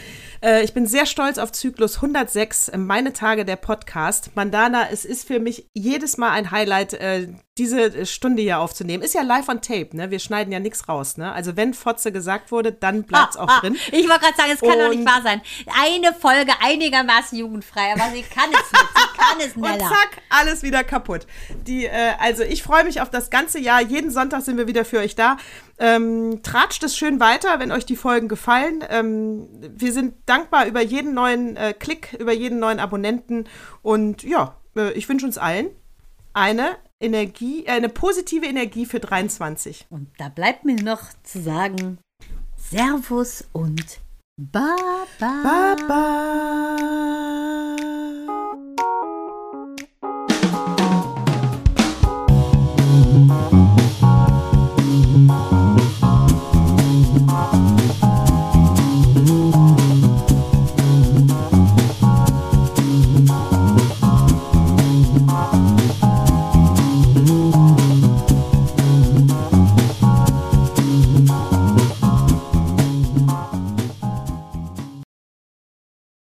Äh, ich bin sehr stolz auf Zyklus 106, äh, meine Tage der Podcast. Mandana, es ist für mich jedes Mal ein Highlight, äh, diese Stunde hier aufzunehmen. Ist ja live on tape, ne? Wir schneiden ja nichts raus, ne? Also wenn Fotze gesagt wurde, dann bleibt's Ah, auch ah, drin. Ich wollte gerade sagen, es kann doch nicht Und- wahr sein. Eine Folge einigermaßen jugendfrei, aber sie kann es nicht. Sie kann es *laughs* Und schneller. zack, alles wieder kaputt. Die, äh, also ich freue mich auf das ganze Jahr. Jeden Sonntag sind wir wieder für euch da. Ähm, tratscht es schön weiter, wenn euch die Folgen gefallen. Ähm, wir sind dankbar über jeden neuen äh, Klick, über jeden neuen Abonnenten. Und ja, äh, ich wünsche uns allen eine Energie, äh, eine positive Energie für 23. Und da bleibt mir noch zu sagen: Servus und Baba. Baba.